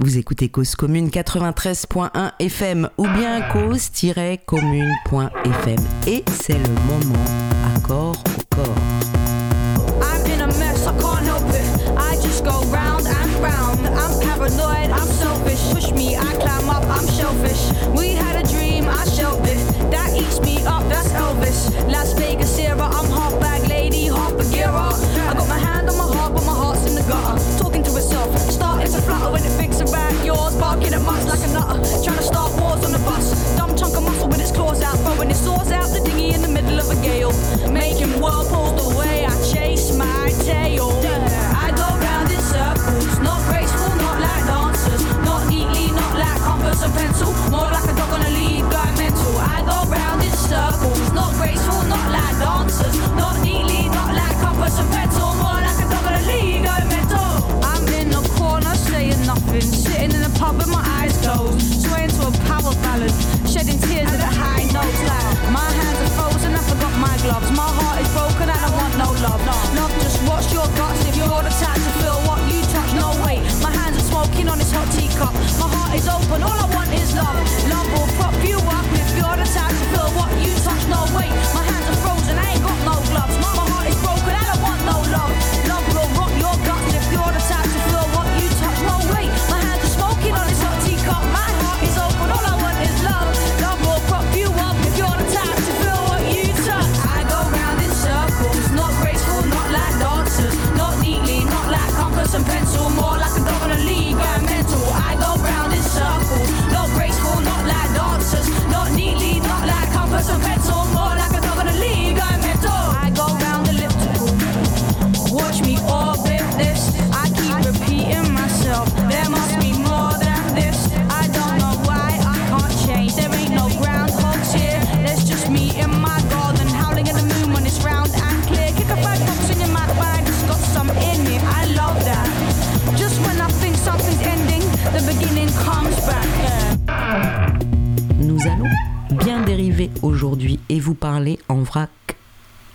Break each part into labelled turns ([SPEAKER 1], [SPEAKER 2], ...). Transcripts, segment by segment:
[SPEAKER 1] Vous écoutez Cause Commune 93.1 FM ou bien cause-commune.fm. Et c'est le moment accord au corps.
[SPEAKER 2] I'm a mess, I can't help it. I just go round and round. I'm paranoid, I'm selfish. Push me, I climb up, I'm shellfish. We had a dream, I shelved it. That eats me up, that's yours. Barking like a nutter. Trying to start wars on the bus. Dumb chunk of muscle with its claws out, throwing its swords out the dinghy in the middle of a gale. Making whirlpools the way I chase my tail. I go round in circles, not graceful, not like dancers, not neatly, not like compass and pencil, more like a dog on a lead, going mental. I go round in circles, not graceful, not like dancers, not neatly, not like compass and pencil, more like a dog on a lead, going mental. Nothing, sitting in the pub with my eyes closed, swaying to a power ballad, shedding tears at a high note. Like my hands are frozen, I forgot my gloves. My heart is broken, and I want no love. No, Love, just watch your guts if you're the type to feel what you touch. No way, my hands are smoking on this hot teacup. My heart is open, all I want is love. Love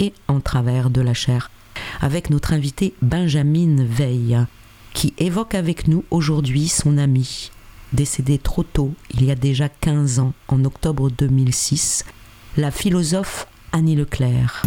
[SPEAKER 1] et en travers de la chair avec notre invité Benjamin Veil qui évoque avec nous aujourd'hui son ami décédé trop tôt, il y a déjà 15 ans, en octobre 2006, la philosophe Annie Leclerc.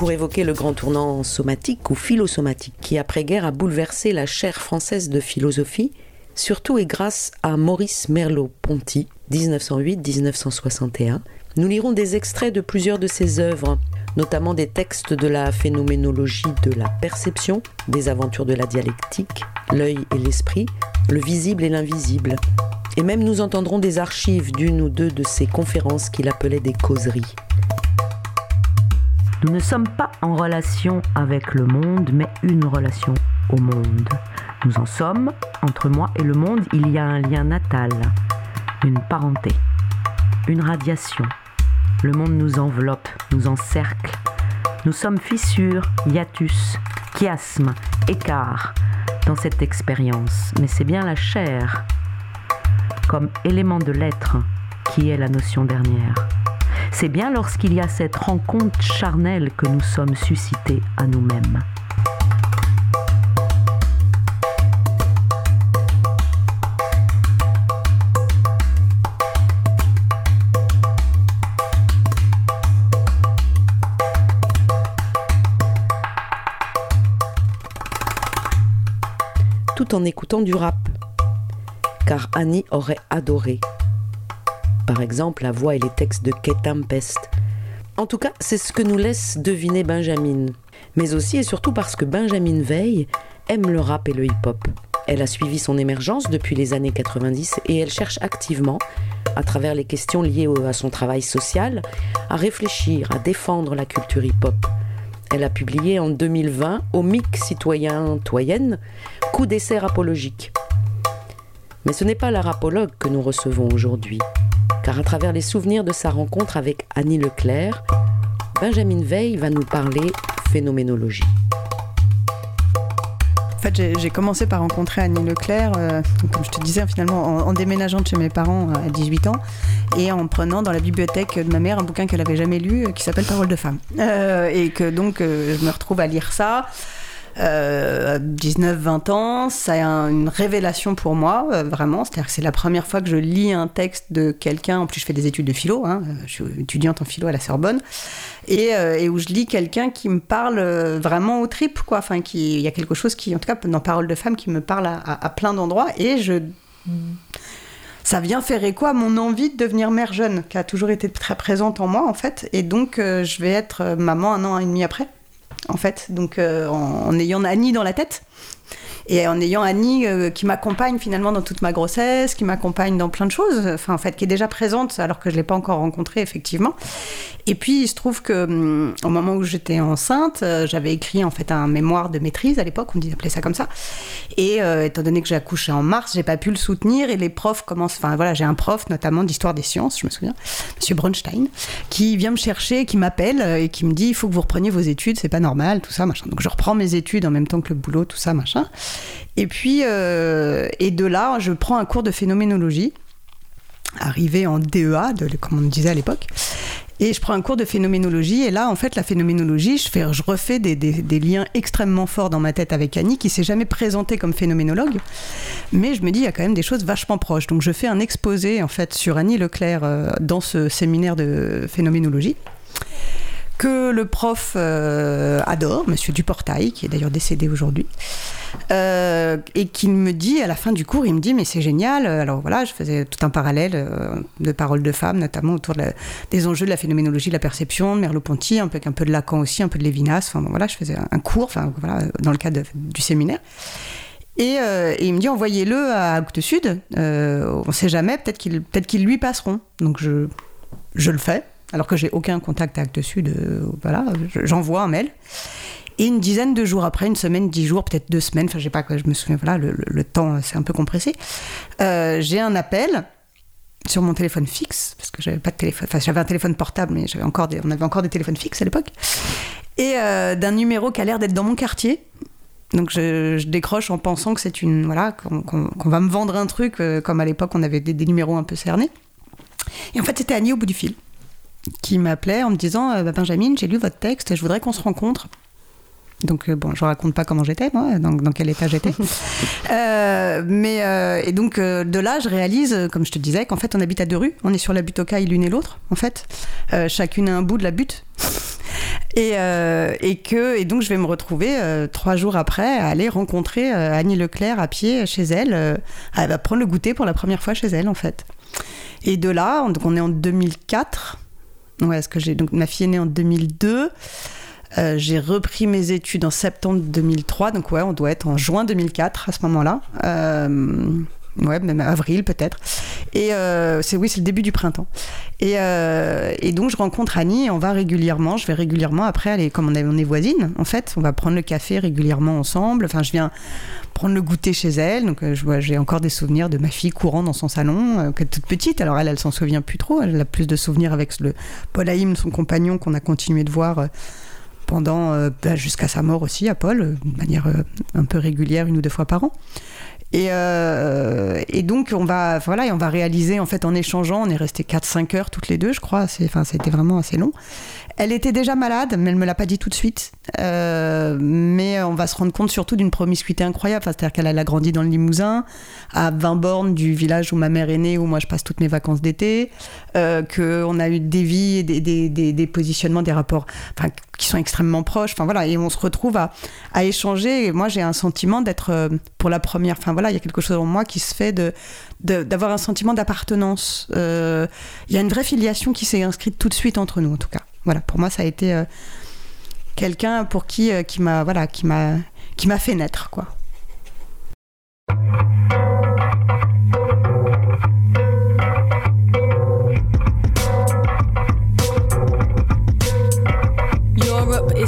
[SPEAKER 1] Pour évoquer le grand tournant somatique ou philosomatique qui après-guerre a bouleversé la chaire française de philosophie, surtout et grâce à Maurice Merleau-Ponty, 1908-1961. Nous lirons des extraits de plusieurs de ses œuvres, notamment des textes de la phénoménologie de la perception, des aventures de la dialectique, l'œil et l'esprit, le visible et l'invisible. Et même nous entendrons des archives d'une ou deux de ses conférences qu'il appelait des causeries. Nous ne sommes pas en relation avec le monde, mais une relation au monde. Nous en sommes, entre moi et le monde, il y a un lien natal, une parenté, une radiation. Le monde nous enveloppe, nous encercle. Nous sommes fissures, hiatus, chiasmes, écarts dans cette expérience, mais c'est bien la chair, comme élément de l'être, qui est la notion dernière. C'est bien lorsqu'il y a cette rencontre charnelle que nous sommes suscités à nous-mêmes. Tout en écoutant du rap. Car Annie aurait adoré par exemple la voix et les textes de Kate Tempest. En tout cas, c'est ce que nous laisse deviner Benjamin. Mais aussi et surtout parce que Benjamin Veil aime le rap et le hip-hop. Elle a suivi son émergence depuis les années 90 et elle cherche activement, à travers les questions liées à son travail social, à réfléchir, à défendre la culture hip-hop. Elle a publié en 2020 au MIC citoyen toyenne Coup d'essai rapologique. Mais ce n'est pas la rapologue que nous recevons aujourd'hui, car à travers les souvenirs de sa rencontre avec Annie Leclerc, Benjamin Veil va nous parler phénoménologie.
[SPEAKER 3] En fait, j'ai commencé par rencontrer Annie Leclerc, euh, comme je te disais, finalement, en, déménageant de chez mes parents à 18 ans et en prenant dans la bibliothèque de ma mère un bouquin qu'elle avait jamais lu euh, qui s'appelle Parole de femme. Euh, et que donc, je me retrouve à lire ça. 19-20 ans, c'est une révélation pour moi, vraiment. C'est-à-dire que c'est la première fois que je lis un texte de quelqu'un. En plus, je fais des études de philo, hein, je suis étudiante en philo à la Sorbonne. Euh, et, où je lis quelqu'un qui me parle euh, vraiment au trip, quoi. Enfin, qui, il y a quelque chose qui, en tout cas, dans Parole de femme, qui me parle à, plein d'endroits. Et je ça vient faire écho à mon envie de devenir mère jeune, qui a toujours été très présente en moi, en fait. Et donc, euh, je vais être maman un an et demi après, en fait. Donc, en, en, ayant Annie dans la tête et en ayant Annie euh, qui m'accompagne finalement dans toute ma grossesse, qui m'accompagne dans plein de choses, enfin en fait qui est déjà présente alors que je l'ai pas encore rencontrée effectivement. Et puis il se trouve que hum, au moment où j'étais enceinte, euh, j'avais écrit en fait un mémoire de maîtrise à l'époque, on appelait ça comme ça. Et euh, étant donné que j'ai accouché en mars, j'ai pas pu le soutenir et les profs commencent, enfin voilà, j'ai un prof notamment d'histoire des sciences, je me souviens, Monsieur Bronstein, qui vient me chercher, qui m'appelle et qui me dit il faut que vous repreniez vos études, c'est pas normal, tout ça machin. Donc je reprends mes études en même temps que le boulot, tout ça machin. Et puis, euh, et de là, je prends un cours de phénoménologie, arrivé en DEA, de, comme on disait à l'époque. Et je prends un cours de phénoménologie. Et là, en fait, la phénoménologie, je, fais, je refais des, liens extrêmement forts dans ma tête avec Annie, qui s'est jamais présentée comme phénoménologue. Mais je me dis, il y a quand même des choses vachement proches. Donc, je fais un exposé, en fait, sur Annie Leclerc euh, dans ce séminaire de phénoménologie que le prof euh, adore, Monsieur Duportail, qui est d'ailleurs décédé aujourd'hui, euh, et qui me dit à la fin du cours, il me dit mais c'est génial. Alors voilà, je faisais tout un parallèle euh, de paroles de femmes, notamment autour des enjeux de la phénoménologie de la perception, de Merleau-Ponty, un peu, un peu de Lacan aussi, un peu de Lévinas. Enfin voilà, je faisais un cours, enfin voilà, dans le cadre du séminaire. Et, il me dit envoyez-le à Acte Sud. on ne sait jamais, peut-être qu'ils peut qu'ils lui passeront. Donc je je le fais alors que j'ai aucun contact avec Actes Sud. Euh, voilà, j'envoie un mail. Et une dizaine de jours après, une semaine, dix jours, peut-être deux semaines, enfin, je sais pas, je me souviens, voilà, le, temps c'est un peu compressé. Euh, j'ai un appel sur mon téléphone fixe, parce que j'avais pas de téléphone, enfin, j'avais un téléphone portable, mais j'avais encore on avait encore des téléphones fixes à l'époque, et euh, d'un numéro qui a l'air d'être dans mon quartier. Donc je, décroche en pensant que c'est une voilà qu'on va me vendre un truc comme à l'époque on avait des, numéros un peu cernés. Et en fait c'était Annie au bout du fil qui m'appelait en me disant euh, bah, Benjamin, j'ai lu votre texte, je voudrais qu'on se rencontre. Donc, euh, bon, je raconte pas comment j'étais, moi, dans, quel état j'étais. Euh, mais, et donc, de là, je réalise, comme je te disais, qu'en fait, on habite à deux rues. On est sur la butte aux cailles l'une et l'autre, en fait. chacune a un bout de la butte. Et, et, que, et donc, je vais me retrouver trois jours après à aller rencontrer Annie Leclerc à pied chez elle. elle va prendre le goûter pour la première fois chez elle, en fait. Et de là, donc on est en 2004. Ouais, ce que j'ai donc ma fille est née en 2002. Euh, j'ai repris mes études en septembre 2003, donc ouais, on doit être en juin 2004 à ce moment-là. Euh, ouais, même avril peut-être. Et euh, c'est oui, c'est le début du printemps. Et, donc je rencontre Annie et on va régulièrement. Je vais régulièrement après comme on est, on voisines en fait, on va prendre le café régulièrement ensemble. Enfin, je viens prendre le goûter chez elle. Donc, j'ai encore des souvenirs de ma fille courant dans son salon, toute petite. Alors, elle, elle s'en souvient plus trop. Elle a plus de souvenirs avec le Paul Haïm, son compagnon, qu'on a continué de voir pendant bah, jusqu'à sa mort aussi à Paul, de manière un peu régulière, une ou deux fois par an. Et, donc on va voilà on va réaliser en fait en échangeant on est resté 4-5 heures toutes les deux je crois enfin c'était vraiment assez long elle était déjà malade, mais elle me l'a pas dit tout de suite. Euh, mais on va se rendre compte surtout d'une promiscuité incroyable. C'est-à-dire qu'elle a grandi dans le Limousin, à 20 bornes du village où ma mère est née, où moi je passe toutes mes vacances d'été. Euh, qu'on a eu des vies, des, des, des, positionnements, des rapports qui sont extrêmement proches. Enfin voilà, et on se retrouve à, à échanger. Et moi, j'ai un sentiment d'être euh, pour la première. Enfin voilà, il y a quelque chose en moi qui se fait de d'avoir un sentiment d'appartenance. Euh, il y a une vraie filiation qui s'est inscrite tout de suite entre nous, en tout cas. Voilà, pour moi, ça a été euh, quelqu'un pour qui qui m'a voilà qui m'a qui m'a fait naître quoi.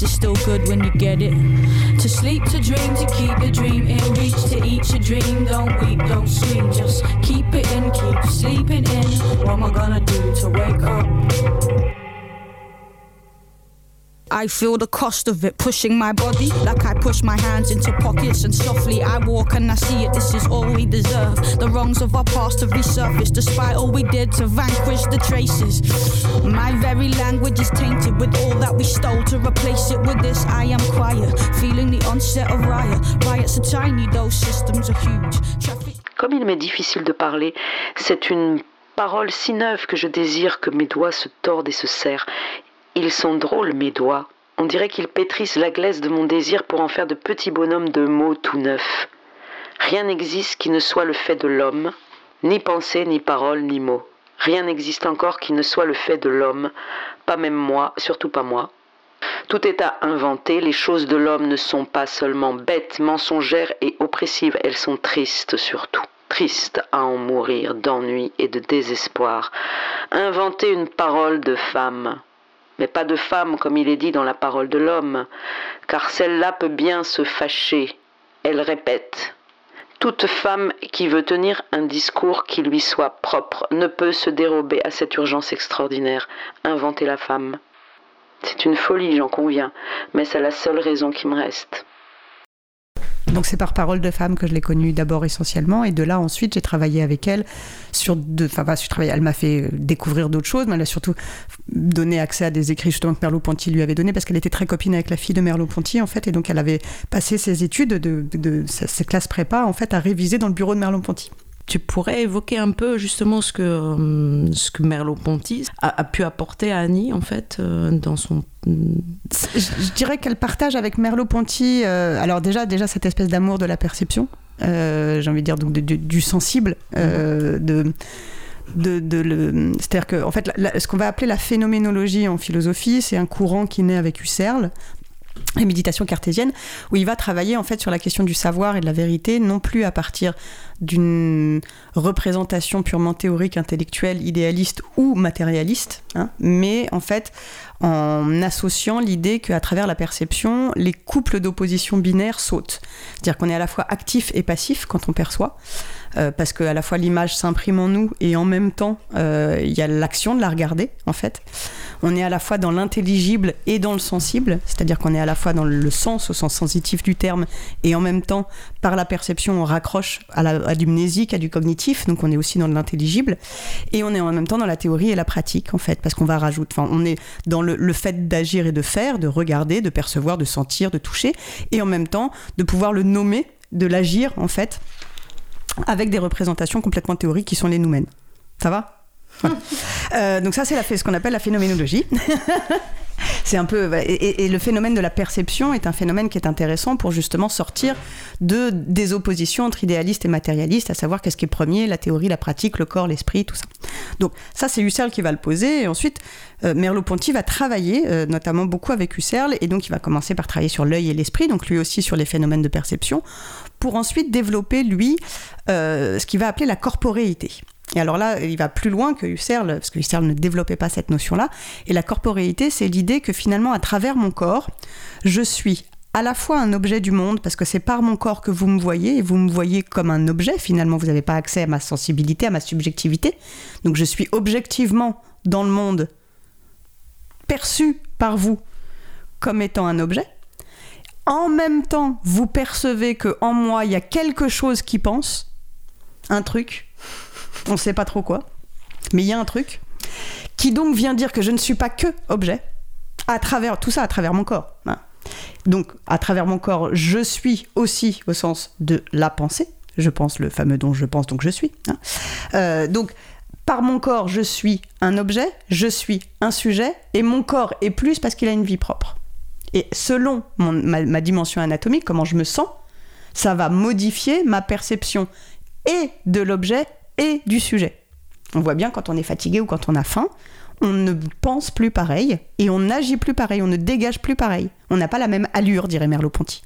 [SPEAKER 2] Sex is still good when you get it. To sleep, to dream, to keep it dream in reach to each a dream. Don't weep, don't scream, just keep it in, keep sleeping in. What am I gonna do to wake up? I feel the cost of it pushing my body like I push my hands into pockets and softly I walk and I see it. This is all we deserve. The wrongs of our past have resurfaced despite all we did to vanquish the traces. My very language is tainted with all that we stole to replace it with this. I am quiet, feeling the onset of riot. Riots are tiny, those systems are huge.
[SPEAKER 4] Comme il m'est difficile de parler, c'est une parole si neuve que je désire que mes doigts se tordent et se serrent. Ils sont drôles, mes doigts. On dirait qu'ils pétrissent la glaise de mon désir pour en faire de petits bonhommes de mots tout neufs. Rien n'existe qui ne soit le fait de l'homme, ni pensée, ni parole, ni mots. Rien n'existe encore qui ne soit le fait de l'homme, pas même moi, surtout pas moi. Tout est à inventer, les choses de l'homme ne sont pas seulement bêtes, mensongères et oppressives, elles sont tristes surtout, tristes à en mourir d'ennui et de désespoir. Inventer une parole de femme, mais pas de femme comme il est dit dans la parole de l'homme, car celle-là peut bien se fâcher. Elle répète. Toute femme qui veut tenir un discours qui lui soit propre ne peut se dérober à cette urgence extraordinaire, inventer la femme. C'est une folie, j'en conviens, mais c'est la seule raison qui me reste.
[SPEAKER 3] Donc c'est par parole de femme que je l'ai connue d'abord essentiellement, et de là ensuite j'ai travaillé avec elle sur de, enfin travaillé, elle m'a fait découvrir d'autres choses, mais elle a surtout donné accès à des écrits justement que Merleau-Ponty lui avait donné parce qu'elle était très copine avec la fille de Merleau-Ponty en fait, et donc elle avait passé ses études de, de, de ses classes prépa en fait à réviser dans le bureau de Merleau-Ponty
[SPEAKER 1] tu pourrais évoquer un peu justement ce que, euh, ce que Merleau-Ponty a, a, pu apporter à Annie, en fait, euh, dans son...
[SPEAKER 3] Je, je dirais qu'elle partage avec Merleau-Ponty, euh, alors déjà, déjà cette espèce d'amour de la perception, euh, j'ai envie de dire donc de, de, du sensible, euh, de... De, de le... C'est-à-dire que, en fait, la, la, ce qu'on va appeler la phénoménologie en philosophie, c'est un courant qui naît avec Husserl, la méditation cartésienne, où il va travailler en fait sur la question du savoir et de la vérité, non plus à partir d'une représentation purement théorique, intellectuelle, idéaliste ou matérialiste, hein, mais en fait en associant l'idée qu'à travers la perception, les couples d'opposition binaires sautent. C'est-à-dire qu'on est à la fois actif et passif quand on perçoit, euh, parce que à la fois l'image s'imprime en nous et en même temps euh, il y a l'action de la regarder en fait. On est à la fois dans l'intelligible et dans le sensible, c'est-à-dire qu'on est à la fois dans le sens au sens sensitif du terme et en même temps par la perception on raccroche à, du mnésique, à du cognitif, donc on est aussi dans l'intelligible et on est en même temps dans la théorie et la pratique en fait, parce qu'on va rajouter, enfin on est dans le fait d'agir et de faire, de regarder, de percevoir, de sentir, de toucher et en même temps de pouvoir le nommer, de l'agir en fait avec des représentations complètement théoriques qui sont les noumènes. Ça va voilà. euh, donc ça c'est ce qu'on appelle la phénoménologie. c'est un peu et, et, le phénomène de la perception est un phénomène qui est intéressant pour justement sortir de des oppositions entre idéalistes et matérialistes, à savoir qu'est-ce qui est premier, la théorie, la pratique, le corps, l'esprit, tout ça. Donc ça c'est Husserl qui va le poser et ensuite euh, Merleau-Ponty va travailler euh, notamment beaucoup avec Husserl et donc il va commencer par travailler sur l'œil et l'esprit, donc lui aussi sur les phénomènes de perception, pour ensuite développer lui euh, ce qu'il va appeler la corporéité. Et alors là, il va plus loin que Husserl, parce que Husserl ne développait pas cette notion-là. Et la corporéité, c'est l'idée que finalement, à travers mon corps, je suis à la fois un objet du monde, parce que c'est par mon corps que vous me voyez, et vous me voyez comme un objet, finalement, vous n'avez pas accès à ma sensibilité, à ma subjectivité. Donc je suis objectivement dans le monde perçu par vous comme étant un objet. En même temps, vous percevez que en moi, il y a quelque chose qui pense, un truc, on ne sait pas trop quoi, mais il y a un truc, qui donc vient dire que je ne suis pas que objet, à travers tout ça, à travers mon corps. Hein. Donc, à travers mon corps, je suis aussi au sens de la pensée. Je pense le fameux dont je pense, donc je suis. Hein. Euh, donc, par mon corps, je suis un objet, je suis un sujet, et mon corps est plus parce qu'il a une vie propre. Et selon ma, dimension anatomique, comment je me sens, ça va modifier ma perception et de l'objet et du sujet. On voit bien quand on est fatigué ou quand on a faim, on ne pense plus pareil et on n'agit plus pareil, on ne dégage plus pareil. On n'a pas la même allure, dirait Merleau-Ponty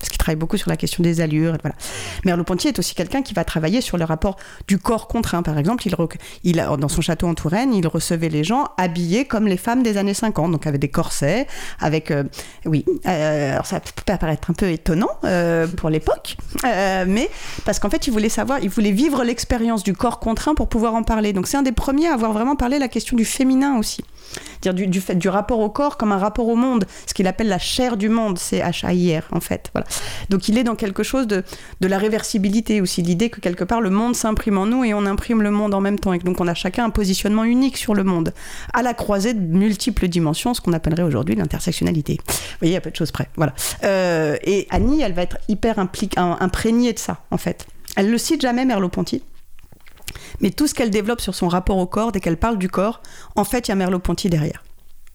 [SPEAKER 3] parce qu'il travaille beaucoup sur la question des allures. Voilà. Merleau-Ponty est aussi quelqu'un qui va travailler sur le rapport du corps contraint. Par exemple, il, il dans son château en Touraine, il recevait les gens habillés comme les femmes des années 50, donc avec des corsets, avec... Euh, oui, euh, alors ça peut paraître un peu étonnant euh, pour l'époque, mais parce qu'en fait, il voulait savoir, il voulait vivre l'expérience du corps contraint pour pouvoir en parler. Donc c'est un des premiers à avoir vraiment parlé la question du féminin aussi dire du, fait du rapport au corps comme un rapport au monde, ce qu'il appelle la chair du monde, c'est H-A-I-R en fait. Voilà. Donc il est dans quelque chose de, de la réversibilité aussi, l'idée que quelque part le monde s'imprime en nous et on imprime le monde en même temps, et donc on a chacun un positionnement unique sur le monde, à la croisée de multiples dimensions, ce qu'on appellerait aujourd'hui l'intersectionnalité. Vous voyez, a peu de choses près. Voilà. Euh, et Annie, elle va être hyper imprégnée de ça, en fait. Elle le cite jamais, Merleau-Ponty. Mais tout ce qu'elle développe sur son rapport au corps, dès qu'elle parle du corps, en fait, il y a Merleau-Ponty derrière.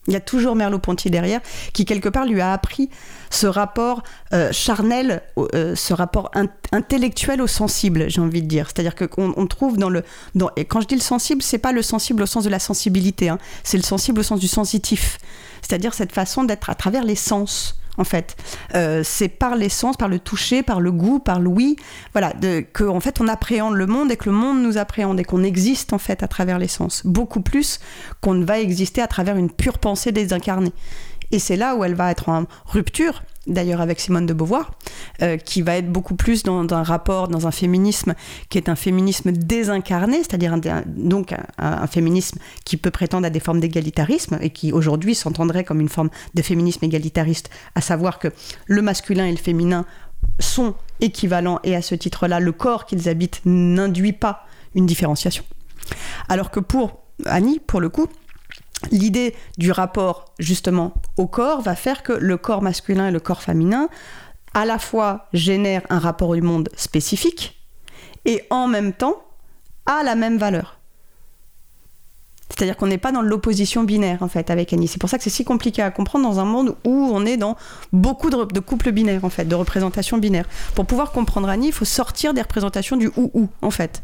[SPEAKER 3] Il y a toujours Merleau-Ponty derrière, qui quelque part lui a appris ce rapport euh, charnel, euh, ce rapport intellectuel au sensible, j'ai envie de dire. C'est-à-dire qu'on trouve dans le, et quand je dis le sensible, c'est pas le sensible au sens de la sensibilité, hein. c'est le sensible au sens du sensitif. C'est-à-dire cette façon d'être à travers les sens en fait. Euh, c'est par l'essence, par le toucher, par le goût, par l'ouïe, voilà, que en fait on appréhende le monde et que le monde nous appréhende et qu'on existe en fait à travers l'essence, beaucoup plus qu'on ne va exister à travers une pure pensée désincarnée. Et c'est là où elle va être en rupture d'ailleurs avec Simone de Beauvoir, euh, qui va être beaucoup plus dans, un rapport, dans un féminisme qui est un féminisme désincarné, c'est-à-dire donc un, féminisme qui peut prétendre à des formes d'égalitarisme et qui aujourd'hui s'entendrait comme une forme de féminisme égalitariste, à savoir que le masculin et le féminin sont équivalents et à ce titre-là, le corps qu'ils habitent n'induit pas une différenciation. Alors que pour Annie, pour le coup, l'idée du rapport justement au corps va faire que le corps masculin et le corps féminin à la fois génèrent un rapport au monde spécifique et en même temps a la même valeur. C'est-à-dire qu'on n'est pas dans l'opposition binaire en fait avec Annie. C'est pour ça que c'est si compliqué à comprendre dans un monde où on est dans beaucoup de, de couples binaires en fait, de représentations binaires. Pour pouvoir comprendre Annie, il faut sortir des représentations du ou ou en fait.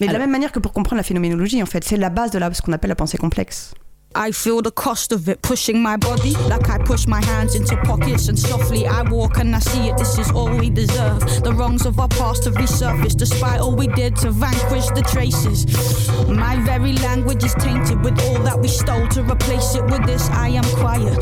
[SPEAKER 3] Mais de la même manière que pour comprendre la phénoménologie en fait, c'est la base de ce qu'on appelle la pensée complexe.
[SPEAKER 2] I feel the cost of it pushing my body like I push my hands into pockets and softly I walk and I see it. This is all we deserve. The wrongs of our past have resurfaced despite all we did to vanquish the traces. My very language is tainted with all that we stole to replace it with this. I am quiet,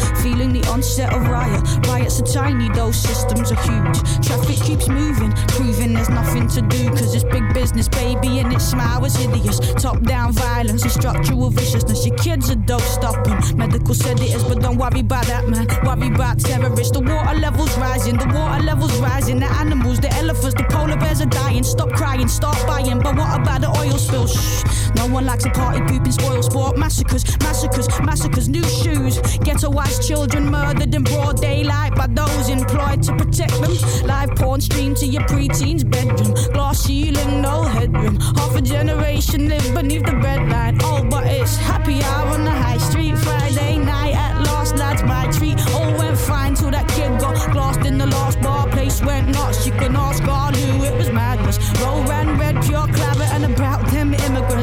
[SPEAKER 2] onset of riot. Riots are tiny, those systems are huge. Traffic keeps moving, proving there's nothing to do because it's big business, baby, and its smile is hideous. Top down violence and structural viciousness. Your kids are dope stop them. Medical said it is, but don't worry about that, man. Worry about terrorists. The water levels rising, the water levels rising. The animals, the elephants, the polar bears are dying. Stop crying, start buying. But what about the oil spill? Shh. No one likes a party pooping spoil sport. Massacres, massacres, massacres. New shoes. Ghettoized children further than broad daylight by those employed to protect them. Live porn streamed to your preteen's bedroom. Glass ceiling, no headroom. Half a generation live beneath the red line. Oh, but it's happy hour on the high street. Friday night at last, lads, my treat. All went fine till that kid got lost in the last bar. Place went nuts. You can ask God who it was madness. Roll round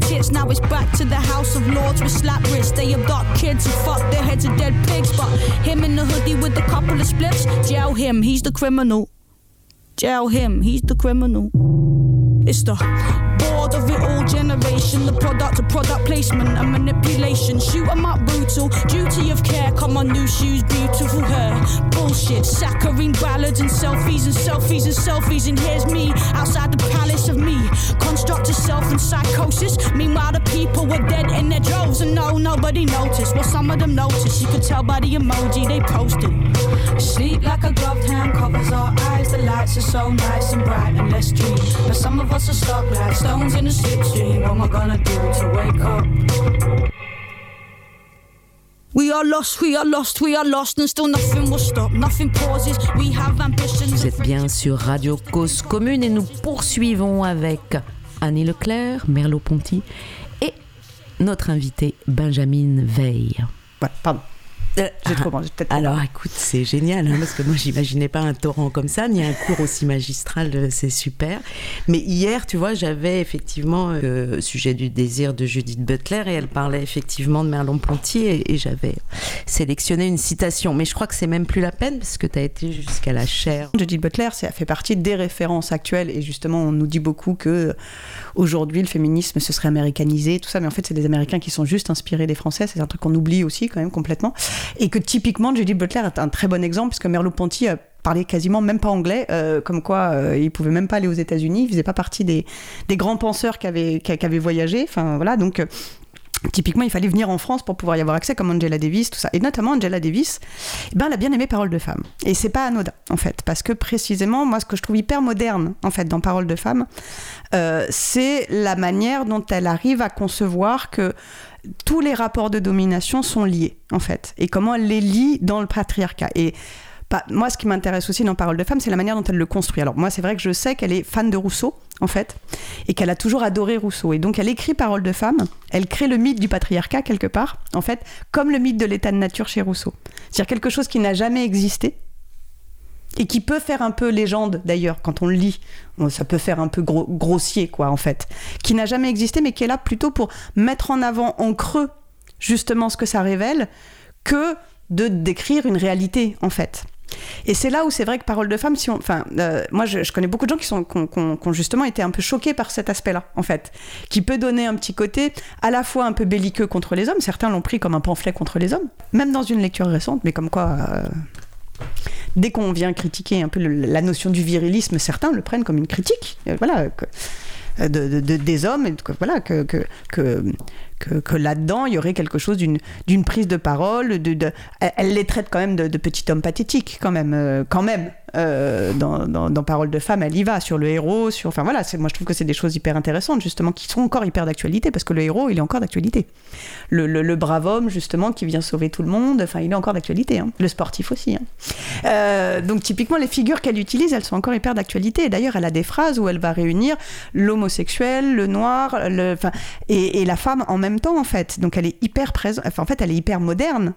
[SPEAKER 2] tits. Now it's back to the House of Lords with slap wrists. They abduct kids who fuck their heads of dead pigs. But him in the hoodie with a couple of spliffs, jail him, he's the criminal. Jail him, he's the criminal. It's the bored of it all generation, the product of product placement and manipulation. Shoot 'em up brutal, duty of care. Come on, new shoes, beautiful hair. Bullshit, saccharine ballads and selfies and selfies and selfies. And here's me outside the palace of me. Construct self and psychosis. People were dead in their droves, and no, nobody noticed. Well, some of them noticed. You could tell by the emoji they posted. Sleep like a gloved hand covers our eyes. The lights are so nice and bright and let's dream. But some of us are stuck like stones in a slipstream. What am I gonna do to wake up? We are lost, we are lost, we are lost, and still nothing will stop, nothing pauses. We have ambitions.
[SPEAKER 1] Vous êtes bien sur Radio Cause Commune et nous poursuivons avec Annie Leclerc, Merleau-Ponty notre invité Benjamin Veil.
[SPEAKER 3] Ouais, pardon. Euh, J'ai trop mangé, peut-être.
[SPEAKER 5] Alors écoute, c'est génial, hein, parce que moi j'imaginais pas un torrent comme ça, ni un cours aussi magistral, euh, c'est super. Mais hier, tu vois, j'avais effectivement euh, sujet du désir de Judith Butler, et elle parlait effectivement de Merleau-Ponty, et, et j'avais sélectionné une citation. Mais je crois que c'est même plus la peine, parce que tu as été jusqu'à la chaire.
[SPEAKER 3] Judith Butler, ça fait partie des références actuelles et justement on nous dit beaucoup que euh, aujourd'hui le féminisme se serait américanisé, tout ça, mais en fait c'est des Américains qui sont juste inspirés des Français, c'est un truc qu'on oublie aussi quand même complètement, et que typiquement Judith Butler est un très bon exemple puisque Merleau-Ponty a parlait quasiment même pas anglais, euh, comme quoi euh, il pouvait même pas aller aux États-Unis, il faisait pas partie des, grands penseurs qui avaient, voyagé, enfin voilà donc. euh, Typiquement, il fallait venir en France pour pouvoir y avoir accès, comme Angela Davis, tout ça. Et notamment Angela Davis, eh ben, elle a bien aimé Parole de femme. Et c'est pas anodin, en fait, parce que précisément, moi, ce que je trouve hyper moderne, en fait, dans Parole de femme, euh, c'est la manière dont elle arrive à concevoir que tous les rapports de domination sont liés, en fait, et comment elle les lie dans le patriarcat. Et pas- moi, ce qui m'intéresse aussi dans Parole de femme, c'est la manière dont elle le construit. Alors, moi, c'est vrai que je sais qu'elle est fan de Rousseau, en fait, et qu'elle a toujours adoré Rousseau. Et donc, elle écrit Parole de femme, elle crée le mythe du patriarcat, quelque part, en fait, comme le mythe de l'état de nature chez Rousseau. C'est-à-dire quelque chose qui n'a jamais existé, et qui peut faire un peu légende d'ailleurs quand on le lit. Ça peut faire un peu gros- grossier, quoi, en fait. Qui n'a jamais existé, mais qui est là plutôt pour mettre en avant en creux justement ce que ça révèle, que de décrire une réalité, en fait. Et c'est là où c'est vrai que Parole de femme, si on, enfin, euh, moi je, connais beaucoup de gens qui sont qui ont, qui ont- qui ont justement été un peu choqués par cet aspect-là, en fait, qui peut donner un petit côté à la fois un peu belliqueux contre les hommes. Certains l'ont pris comme un pamphlet contre les hommes, même dans une lecture récente, mais comme quoi. euh, Dès qu'on vient critiquer un peu la notion du virilisme, certains le prennent comme une critique. Euh, Voilà, euh, de, de- de- des hommes, voilà, que, que, que là-dedans, il y aurait quelque chose d'une prise de parole. De, elle- les traite quand même de, de petit homme pathétique, quand même. euh, quand même euh, dans, dans, dans Parole de femme, elle y va, sur le héros. Sur, enfin voilà, moi je trouve que c'est des choses hyper intéressantes, justement, qui sont encore hyper d'actualité, parce que le héros, il est encore d'actualité. Le, le- brave homme, justement, qui vient sauver tout le monde, enfin, il est encore d'actualité. hein. Le sportif aussi. hein. Euh, donc typiquement, les figures qu'elle utilise, elles sont encore hyper d'actualité. D'ailleurs, elle a des phrases où elle va réunir l'homosexuel, le noir, le, et, et la femme en même temps, en fait. Donc elle est hyper présente. Enfin, en fait, elle est hyper moderne.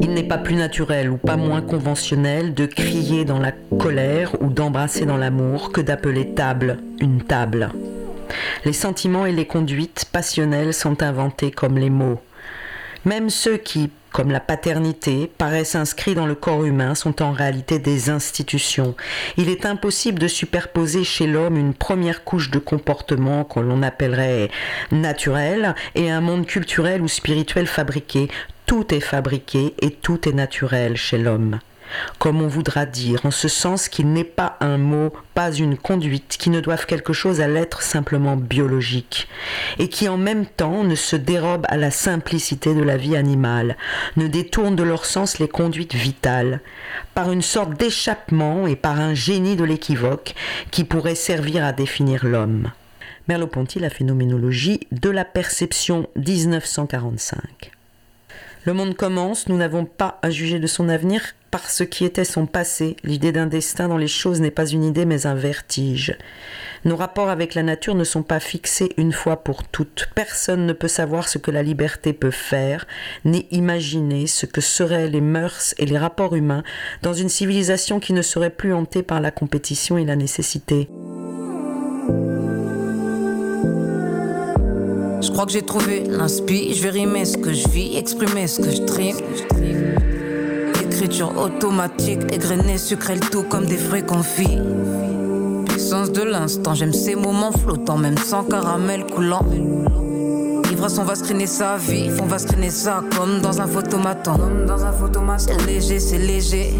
[SPEAKER 1] Il n'est pas plus naturel ou pas moins conventionnel de crier dans la colère ou d'embrasser dans l'amour que d'appeler table une table. Les sentiments et les conduites passionnelles sont inventés comme les mots. Même ceux qui, comme la paternité, paraissent inscrits dans le corps humain sont en réalité des institutions. Il est impossible de superposer chez l'homme une première couche de comportement que l'on appellerait naturel et un monde culturel ou spirituel fabriqué. Tout est fabriqué et tout est naturel chez l'homme. Comme on voudra dire, en ce sens qu'il n'est pas un mot, pas une conduite, qui ne doivent quelque chose à l'être simplement biologique, et qui en même temps ne se dérobent à la simplicité de la vie animale, ne détournent de leur sens les conduites vitales, par une sorte d'échappement et par un génie de l'équivoque qui pourrait servir à définir l'homme. Merleau-Ponty, la phénoménologie de la perception 1945. Le monde commence, nous n'avons pas à juger de son avenir par ce qui était son passé. L'idée d'un destin dans les choses n'est pas une idée mais un vertige. Nos rapports avec la nature ne sont pas fixés une fois pour toutes. Personne ne peut savoir ce que la liberté peut faire, ni imaginer ce que seraient les mœurs et les rapports humains dans une civilisation qui ne serait plus hantée par la compétition et la nécessité.
[SPEAKER 6] Je crois que j'ai trouvé l'inspi, je vais rimer ce que je vis, exprimer ce que je trime. Automatique, égrenée, sucré le tout comme des fruits confits. Puissance de l'instant, j'aime ces moments flottants, même sans caramel coulant. Ivresse, on va screener sa vie, on va screener ça comme dans un photomaton. C'est léger, c'est léger,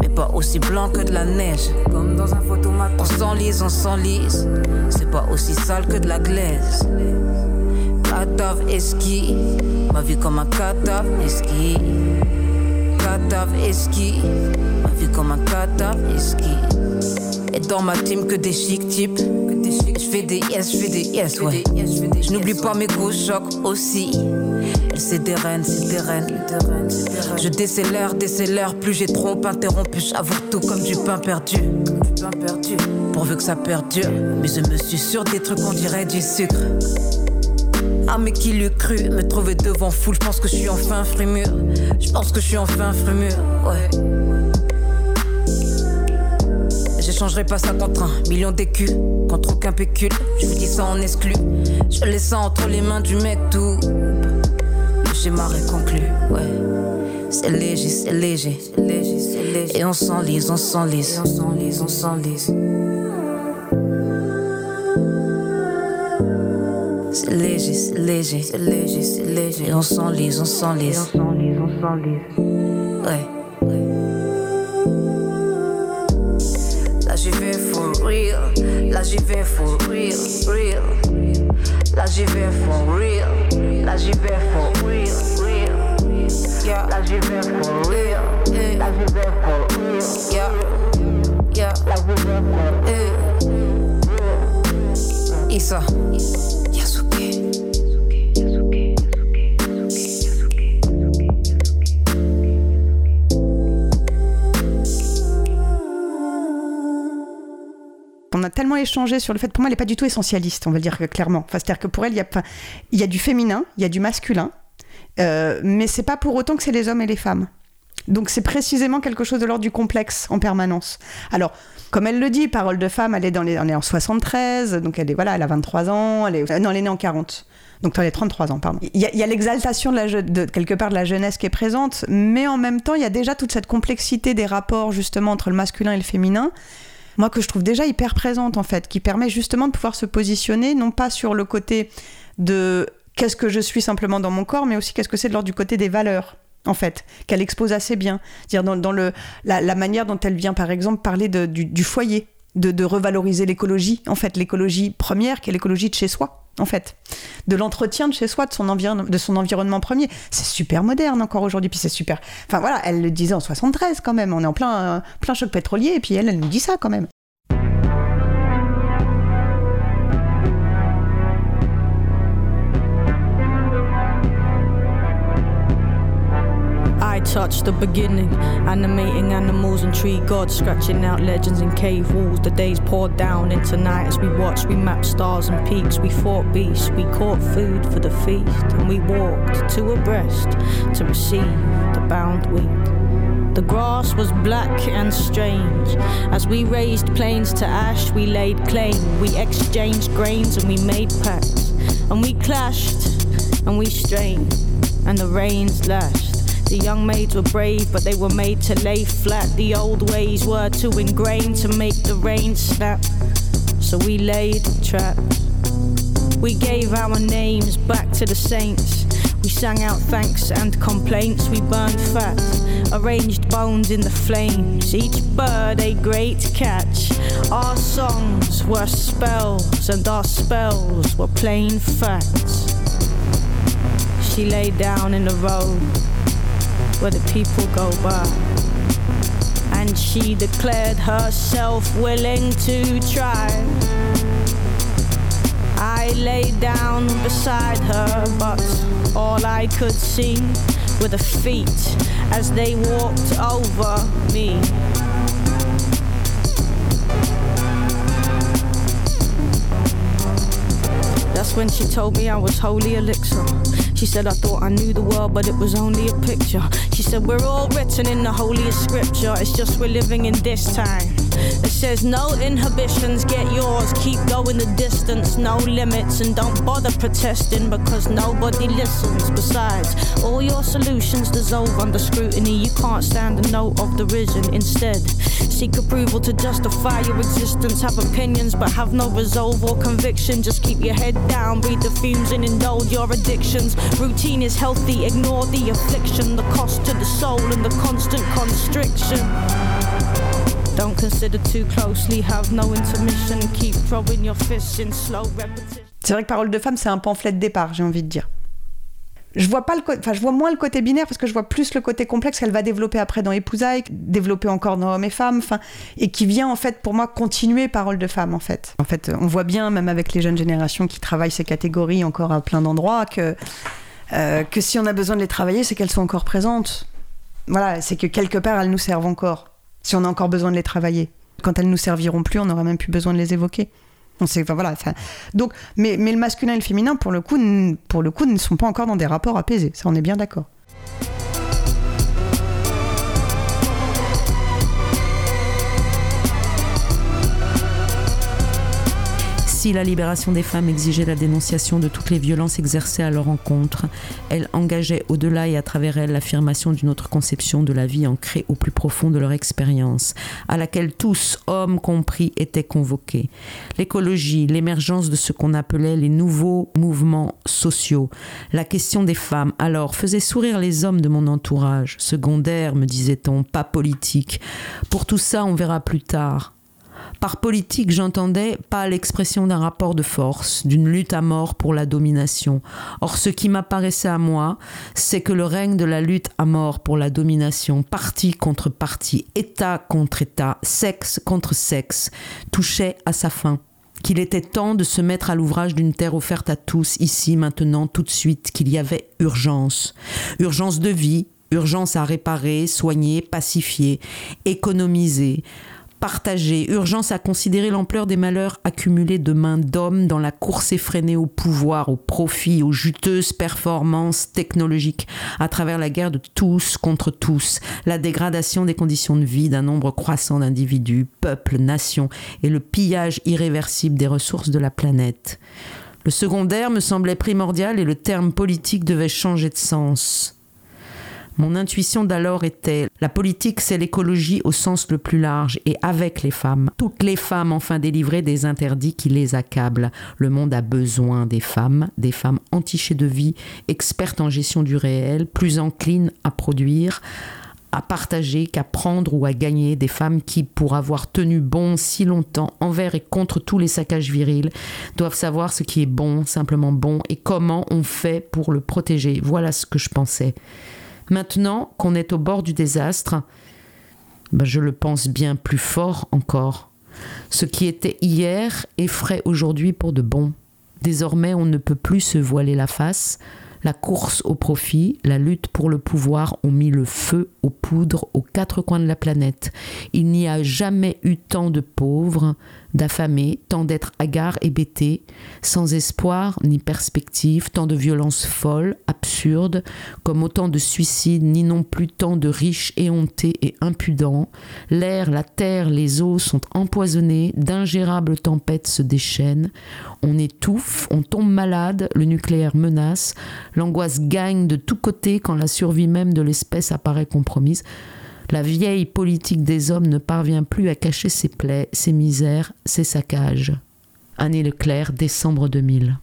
[SPEAKER 6] mais pas aussi blanc que de la neige. Comme dans un photomaton. On s'enlise, on s'enlise, c'est pas aussi sale que de la glaise cadavre esqui. Ma vie comme un cadavre Cadavre esqui. Ma vie comme un cadavre esqui. Et dans ma team que des chic types. Je fais des yes, je fais des yes, ouais. Je n'oublie pas mes coups chocs aussi. C'est des reines, c'est des reines. Je décélère, décélère. Plus j'ai trop interrompu, j'avoue tout comme du pain perdu. Pourvu que ça perdure. Mais je me suis sur des trucs, on dirait du sucre. Ah mais qui l'eût cru Me trouver devant foule, je pense que je suis enfin frémur Je pense que je suis enfin frémur, ouais. J'échangerai pas ça contre un million d'écus. Contre aucun pécule, je vous dis ça en exclu. Je laisse ça entre les mains du mec tout. Le schéma est ouais. C'est léger, c'est léger, léger, léger. Et on s'enlise, on s'enlise, on s'enlise, on s'enlise. C'est léger, c'est léger, c'est léger, c'est léger. On s'enlise, on s'enlise. On s'enlise, on s'enlise. Ouais. Là j'y vais for real. Là j'y vais for real, real. Là j'y vais for real. Là j'y vais for real, real. Yeah. Là j'y vais for real. Là j'y vais for real. Yeah. Yeah. Là j'y vais for real.
[SPEAKER 3] Tellement échangé sur le fait, pour moi, elle n'est pas du tout essentialiste, on va dire clairement. C'est-à-dire que pour elle, il y, a, du féminin, il y a du masculin, euh, mais c'est pas pour autant que c'est les hommes et les femmes. Donc c'est précisément quelque chose de l'ordre du complexe en permanence. Alors, comme elle le dit, Parole de femme, elle est, dans les, elle est en 73, donc elle est voilà, elle a 23 ans, elle est, non, elle est née en 40. Donc elle est 33 ans, pardon. Il y a, l'exaltation de, quelque part de la jeunesse qui est présente, mais en même temps, il y a déjà toute cette complexité des rapports justement entre le masculin et le féminin moi que je trouve déjà hyper présente en fait, qui permet justement de pouvoir se positionner non pas sur le côté de qu'est-ce que je suis simplement dans mon corps, mais aussi qu'est-ce que c'est de l'ordre du côté des valeurs en fait, qu'elle expose assez bien. dire dans, dans le, la, manière dont elle vient, par exemple, parler de, du, foyer, de, de revaloriser l'écologie, en fait, l'écologie première, qui est l'écologie de chez soi, en fait, de l'entretien de chez soi, de son, de son environnement premier. C'est super moderne encore aujourd'hui, puis c'est super. Enfin voilà, elle le disait en 73 quand même, on est en plein, plein choc pétrolier, et puis elle, elle nous dit ça quand même.
[SPEAKER 2] Touch the beginning, animating animals and tree gods, scratching out legends in cave walls. The days poured down into night as we watched, we mapped stars and peaks, we fought beasts, we caught food for the feast, and we walked two abreast to receive the bound wheat. The grass was black and strange. As we raised plains to ash, we laid claim. We exchanged grains and we made pacts. And we clashed and we strained, and the rains lashed. The young maids were brave, but they were made to lay flat. The old ways were too ingrained to make the rain snap. So we laid traps. We gave our names back to the saints. We sang out thanks and complaints. We burned fat arranged bones in the flames, each bird a great catch. Our songs were spells, and our spells were plain facts. She lay down in the road where the people go by. And she declared herself willing to try. I lay down beside her, but all I could see were the feet as they walked over me. That's when she told me I was holy elixir. She said I thought I knew the world, but it was only a picture. She said we're all written in the holiest scripture. It's just we're living in this time. Says no inhibitions, get yours. Keep going the distance, no limits, and don't bother protesting because nobody listens. Besides, all your solutions dissolve under scrutiny. You can't stand the note of derision. Instead, seek approval to justify your existence. Have opinions, but have no resolve or conviction. Just keep your head down, breathe the fumes, and indulge your addictions. Routine is healthy, ignore the affliction, the cost to the soul, and the constant constriction. Don't consider too closely, have no intermission, keep throwing your in slow.
[SPEAKER 3] C'est vrai que Parole de femme, c'est un pamphlet de départ, j'ai envie de dire. Je vois pas le, enfin, je vois moins le côté binaire parce que je vois plus le côté complexe qu'elle va développer après dans Épousailles, développer encore dans Hommes et Femmes, enfin, et qui vient en fait pour moi continuer Parole de femme en fait. En fait, on voit bien même avec les jeunes générations qui travaillent ces catégories encore à plein d'endroits que euh, que si on a besoin de les travailler, c'est qu'elles sont encore présentes. Voilà, c'est que quelque part elles nous servent encore. Si on a encore besoin de les travailler, quand elles nous serviront plus, on n'aura même plus besoin de les évoquer. On sait, voilà. donc, mais, mais le masculin et le féminin, pour le coup, pour le coup, ne sont pas encore dans des rapports apaisés. Ça, on est bien d'accord.
[SPEAKER 1] Si la libération des femmes exigeait la dénonciation de toutes les violences exercées à leur encontre, elle engageait au-delà et à travers elle l'affirmation d'une autre conception de la vie ancrée au plus profond de leur expérience, à laquelle tous, hommes compris, étaient convoqués. L'écologie, l'émergence de ce qu'on appelait les nouveaux mouvements sociaux, la question des femmes, alors, faisait sourire les hommes de mon entourage, secondaire, me disait-on, pas politique. Pour tout ça, on verra plus tard. Par politique, j'entendais pas l'expression d'un rapport de force, d'une lutte à mort pour la domination. Or, ce qui m'apparaissait à moi, c'est que le règne de la lutte à mort pour la domination, parti contre parti, État contre État, sexe contre sexe, touchait à sa fin qu'il était temps de se mettre à l'ouvrage d'une terre offerte à tous, ici, maintenant, tout de suite, qu'il y avait urgence. Urgence de vie, urgence à réparer, soigner, pacifier, économiser, partager, urgence à considérer l'ampleur des malheurs accumulés de mains d'hommes dans la course effrénée au pouvoir, au profit, aux juteuses performances technologiques, à travers la guerre de tous contre tous, la dégradation des conditions de vie d'un nombre croissant d'individus, peuples, nations, et le pillage irréversible des ressources de la planète. Le secondaire me semblait primordial et le terme politique devait changer de sens. Mon intuition d'alors était la politique, c'est l'écologie au sens le plus large et avec les femmes. Toutes les femmes enfin délivrées des interdits qui les accablent. Le monde a besoin des femmes, des femmes entichées de vie, expertes en gestion du réel, plus enclines à produire, à partager qu'à prendre ou à gagner des femmes qui, pour avoir tenu bon si longtemps envers et contre tous les saccages virils, doivent savoir ce qui est bon, simplement bon, et comment on fait pour le protéger. Voilà ce que je pensais. Maintenant qu'on est au bord du désastre, ben, je le pense bien plus fort encore. Ce qui était hier effraie aujourd'hui pour de bon. Désormais, on ne peut plus se voiler la face. La course au profit, la lutte pour le pouvoir ont mis le feu aux poudres aux quatre coins de la planète. Il n'y a jamais eu tant de pauvres, d'affamés, tant d'êtres hagards et bêtés, sans espoir ni perspective, tant de violences folles, absurdes, comme autant de suicides, ni non plus tant de riches éhontés et impudents. L'air, la terre, les eaux sont empoisonnés, d'ingérables tempêtes se déchaînent, on étouffe, on tombe malade, le nucléaire menace, l'angoisse gagne de tous côtés quand la survie même de l'espèce apparaît compromise. La vieille politique des hommes ne parvient plus à cacher ses plaies, ses misères, ses saccages. Annie Leclerc, décembre 2000.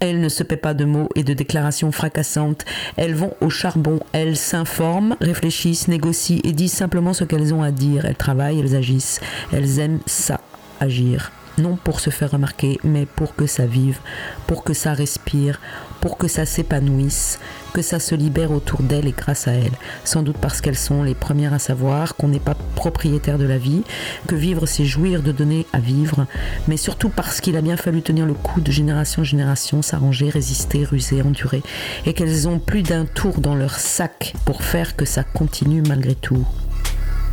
[SPEAKER 1] Elles ne se paient pas de mots et de déclarations fracassantes. Elles vont au charbon. Elles s'informent, réfléchissent, négocient et disent simplement ce qu'elles ont à dire. Elles travaillent, elles agissent. Elles aiment ça, agir non pour se faire remarquer, mais pour que ça vive, pour que ça respire, pour que ça s'épanouisse, que ça se libère autour d'elles et grâce à elles. Sans doute parce qu'elles sont les premières à savoir qu'on n'est pas propriétaire de la vie, que vivre c'est jouir de donner à vivre, mais surtout parce qu'il a bien fallu tenir le coup de génération en génération, s'arranger, résister, ruser, endurer, et qu'elles ont plus d'un tour dans leur sac pour faire que ça continue malgré tout.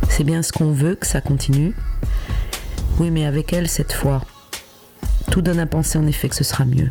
[SPEAKER 1] C'est bien ce qu'on veut que ça continue, oui, mais avec elle, cette fois, tout donne à penser en effet que ce sera mieux.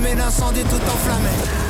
[SPEAKER 7] mais l'incendie tout enflammé.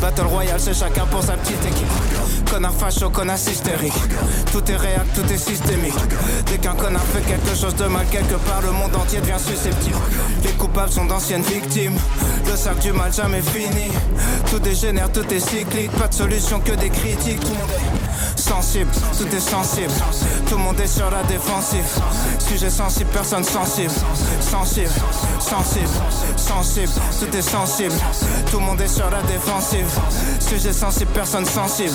[SPEAKER 7] Battle Royale, c'est chacun pour sa petite équipe. Connard facho, connard hystérique. Tout est réel, tout est systémique. Dès qu'un connard fait quelque chose de mal quelque part, le monde entier devient susceptible. Les coupables sont d'anciennes victimes. Le sac du mal jamais fini. Tout dégénère, tout est cyclique. Pas de solution que des critiques. Sensible, tout est sensible. Tout le monde est sur la défensive. Sujet sensible, personne sensible. Sensible, sensible, sensible. Tout est sensible. Tout le monde est sur la défensive. Sujet sensible, personne sensible.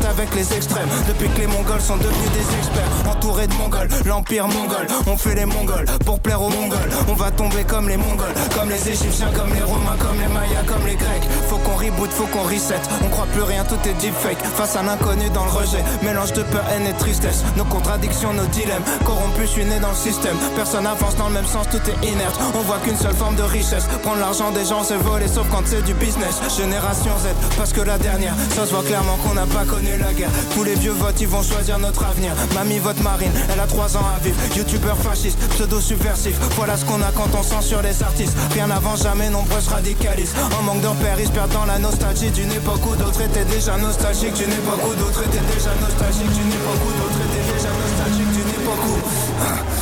[SPEAKER 7] avec les extrêmes. Depuis que les Mongols sont devenus des experts, entourés de Mongols, l'empire mongol. On fait les Mongols pour plaire aux Mongols. On va tomber comme les Mongols, comme les Égyptiens, comme les Romains, comme les Mayas, comme les Grecs. Faut qu'on reboot, faut qu'on reset. On croit plus rien, tout est deepfake. Face à l'inconnu dans le rejet, mélange de peur, haine et tristesse. Nos contradictions, nos dilemmes. Corrompus, je suis né dans le système. Personne avance dans le même sens, tout est inerte. On voit qu'une seule forme de richesse. Prendre l'argent des gens, c'est voler, sauf quand c'est du business. Génération Z, parce que la dernière, ça se voit clairement qu'on n'a pas la guerre. Tous les vieux votes, ils vont choisir notre avenir. Mamie vote marine, elle a 3 ans à vivre. Youtubeur fasciste, pseudo subversif. Voilà ce qu'on a quand on censure les artistes. Rien avant jamais, nombreux se radicalisent. En manque de repères, ils la nostalgie d'une époque où d'autres étaient déjà nostalgiques. D'une époque où d'autres étaient déjà nostalgiques. D'une époque où d'autres étaient déjà nostalgiques. D'une époque où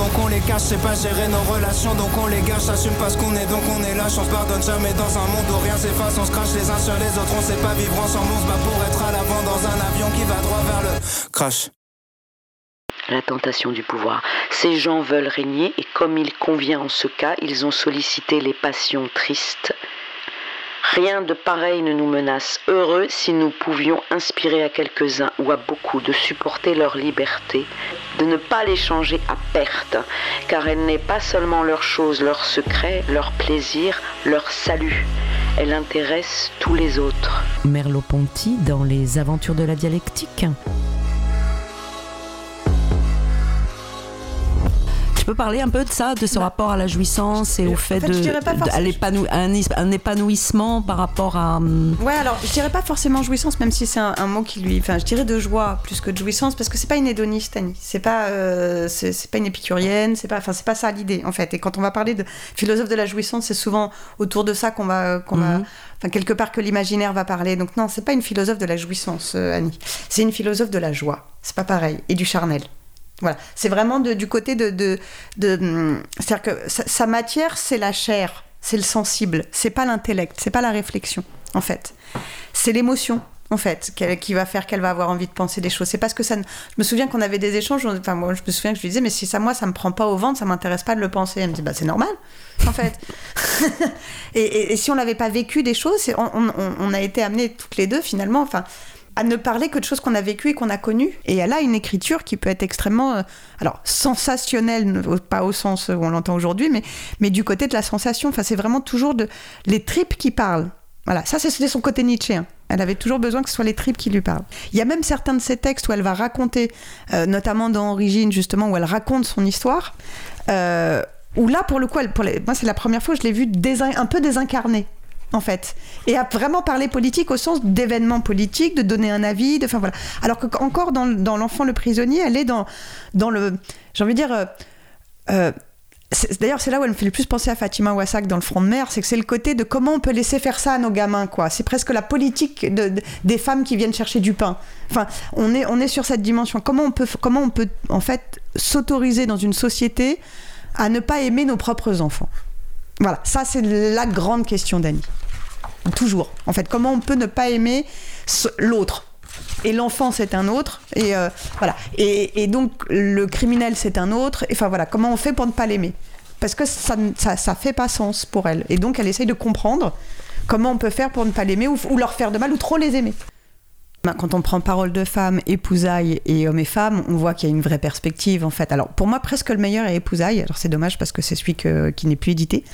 [SPEAKER 7] donc on les cache, c'est pas gérer nos relations, donc on les gâche, assume pas ce qu'on est, donc on est lâche, on se pardonne jamais dans un monde où rien s'efface, on se crache les uns sur les autres, on sait pas vivre ensemble, on se bat pour être à l'avant dans un avion qui va droit vers le crash.
[SPEAKER 1] La tentation du pouvoir. Ces gens veulent régner et comme il convient en ce cas, ils ont sollicité les passions tristes. Rien de pareil ne nous menace. Heureux si nous pouvions inspirer à quelques-uns ou à beaucoup de supporter leur liberté, de ne pas les changer à perte, car elle n'est pas seulement leur chose, leur secret, leur plaisir, leur salut. Elle intéresse tous les autres.
[SPEAKER 5] Merleau-Ponty dans Les Aventures de la dialectique. Peux parler un peu de ça, de ce rapport à la jouissance et au fait,
[SPEAKER 3] en fait, je
[SPEAKER 5] de,
[SPEAKER 3] pas
[SPEAKER 5] à un, is- un épanouissement par rapport à. hum,
[SPEAKER 3] Ouais, alors je dirais pas forcément jouissance, même si c'est un, un mot qui lui. Enfin, je dirais de joie plus que de jouissance, parce que c'est pas une hédoniste, Annie. C'est pas, euh, c'est c'est pas une épicurienne, c'est pas, enfin, c'est pas ça l'idée, en fait. Et quand on va parler de philosophe de la jouissance, c'est souvent autour de ça qu'on va, qu'on va,
[SPEAKER 5] Mhm.
[SPEAKER 3] enfin, quelque part que l'imaginaire va parler. Donc non, c'est pas une philosophe de la jouissance, euh, Annie. C'est une philosophe de la joie. C'est pas pareil. Et du charnel. Voilà, c'est vraiment de- du côté de, de, de hum, c'est-à-dire que sa, matière, c'est la chair, c'est le sensible, c'est pas l'intellect, c'est pas la réflexion, en fait, c'est l'émotion. En fait, qui va faire qu'elle va avoir envie de penser des choses. C'est parce que ça. Je me souviens qu'on avait des échanges. Enfin, moi, je me souviens que je lui disais, mais si ça, moi, ça me prend pas au ventre, ça m'intéresse pas de le penser. Elle me dit, bah, c'est normal, en fait. et, et- si on n'avait pas vécu des choses, on- on a été amenés toutes les deux, finalement, enfin, à ne parler que de choses qu'on a vécues et qu'on a connues. Et elle a une écriture qui peut être extrêmement, euh, alors sensationnelle, pas au sens où on l'entend aujourd'hui, mais, mais du côté de la sensation. Enfin, c'est vraiment toujours de les tripes qui parlent. Voilà, ça c'était son côté Nietzschéen. Elle avait toujours besoin que ce soit les tripes qui lui parlent. Il y a même certains de ses textes où elle va raconter, euh, notamment dans Origine justement, où elle raconte son histoire. euh, où là, pour le coup, moi c'est la première fois que je l'ai vue un peu désincarnée en fait, et à vraiment parler politique au sens d'événements politiques, de donner un avis, de, enfin voilà. Alors que encore dans, l'enfant le prisonnier, elle est dans dans le, j'ai envie de dire. euh, euh, D'ailleurs, c'est là où elle me fait le plus penser à Fatima Wassak dans Le Front de mer, c'est que c'est le côté de comment on peut laisser faire ça à nos gamins, quoi. C'est presque la politique de- de- des femmes qui viennent chercher du pain. Enfin, on est, on est sur cette dimension. Comment on peut, comment on peut en fait s'autoriser dans une société à ne pas aimer nos propres enfants? Voilà, ça c'est la grande question d'Annie. Toujours. En fait, comment on peut ne pas aimer l'autre. Et l'enfant c'est un autre et euh, voilà. Et, donc le criminel c'est un autre. Et enfin voilà comment on fait pour ne pas l'aimer? Parce que ça, ça ça fait pas sens pour elle. Et donc elle essaye de comprendre comment on peut faire pour ne pas l'aimer ou, leur faire de mal ou trop les aimer quand on prend parole de femme, épousaille et homme et femme, on voit qu'il y a une vraie perspective en fait. Alors pour moi, presque le meilleur est épousaille. Alors c'est dommage parce que c'est celui qui n'est plus édité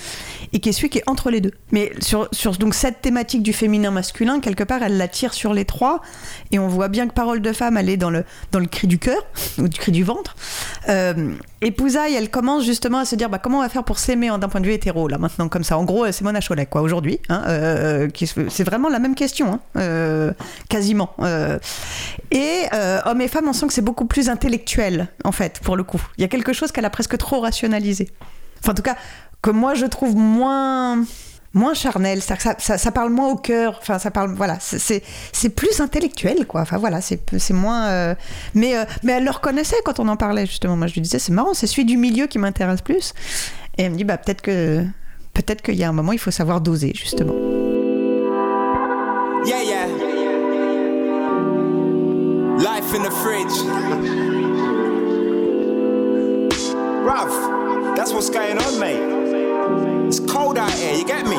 [SPEAKER 3] et qui est celui qui est entre les deux. Mais sur, donc cette thématique du féminin masculin, quelque part, elle la tire sur les trois et on voit bien que parole de femme, elle est dans le dans le cri du cœur ou du cri du ventre. Euh, épousaille, elle commence justement à se dire bah, comment on va faire pour s'aimer en- d'un point de vue hétéro là maintenant comme ça. En gros, c'est Mona Chollet quoi aujourd'hui. hein, euh, se- c'est vraiment la même question, hein, euh, quasiment. Euh, et euh, homme et femme, on sent que c'est beaucoup plus intellectuel en fait pour le coup. Il y a quelque chose qu'elle a presque trop rationalisé. Enfin, en tout cas, que moi je trouve moins moins charnel, ça, ça, ça parle moins au cœur, enfin ça parle, voilà, c'est- plus intellectuel quoi, enfin voilà, c'est moins, euh, mais mais elle le reconnaissait quand on en parlait justement, moi je lui disais c'est marrant, c'est celui du milieu qui m'intéresse plus, et elle me dit bah peut-être que peut-être qu'il y a un moment il faut savoir doser justement.
[SPEAKER 8] Yeah, yeah. Life in the fridge. Bruv, that's what's going on, mate. It's cold out here, you get me?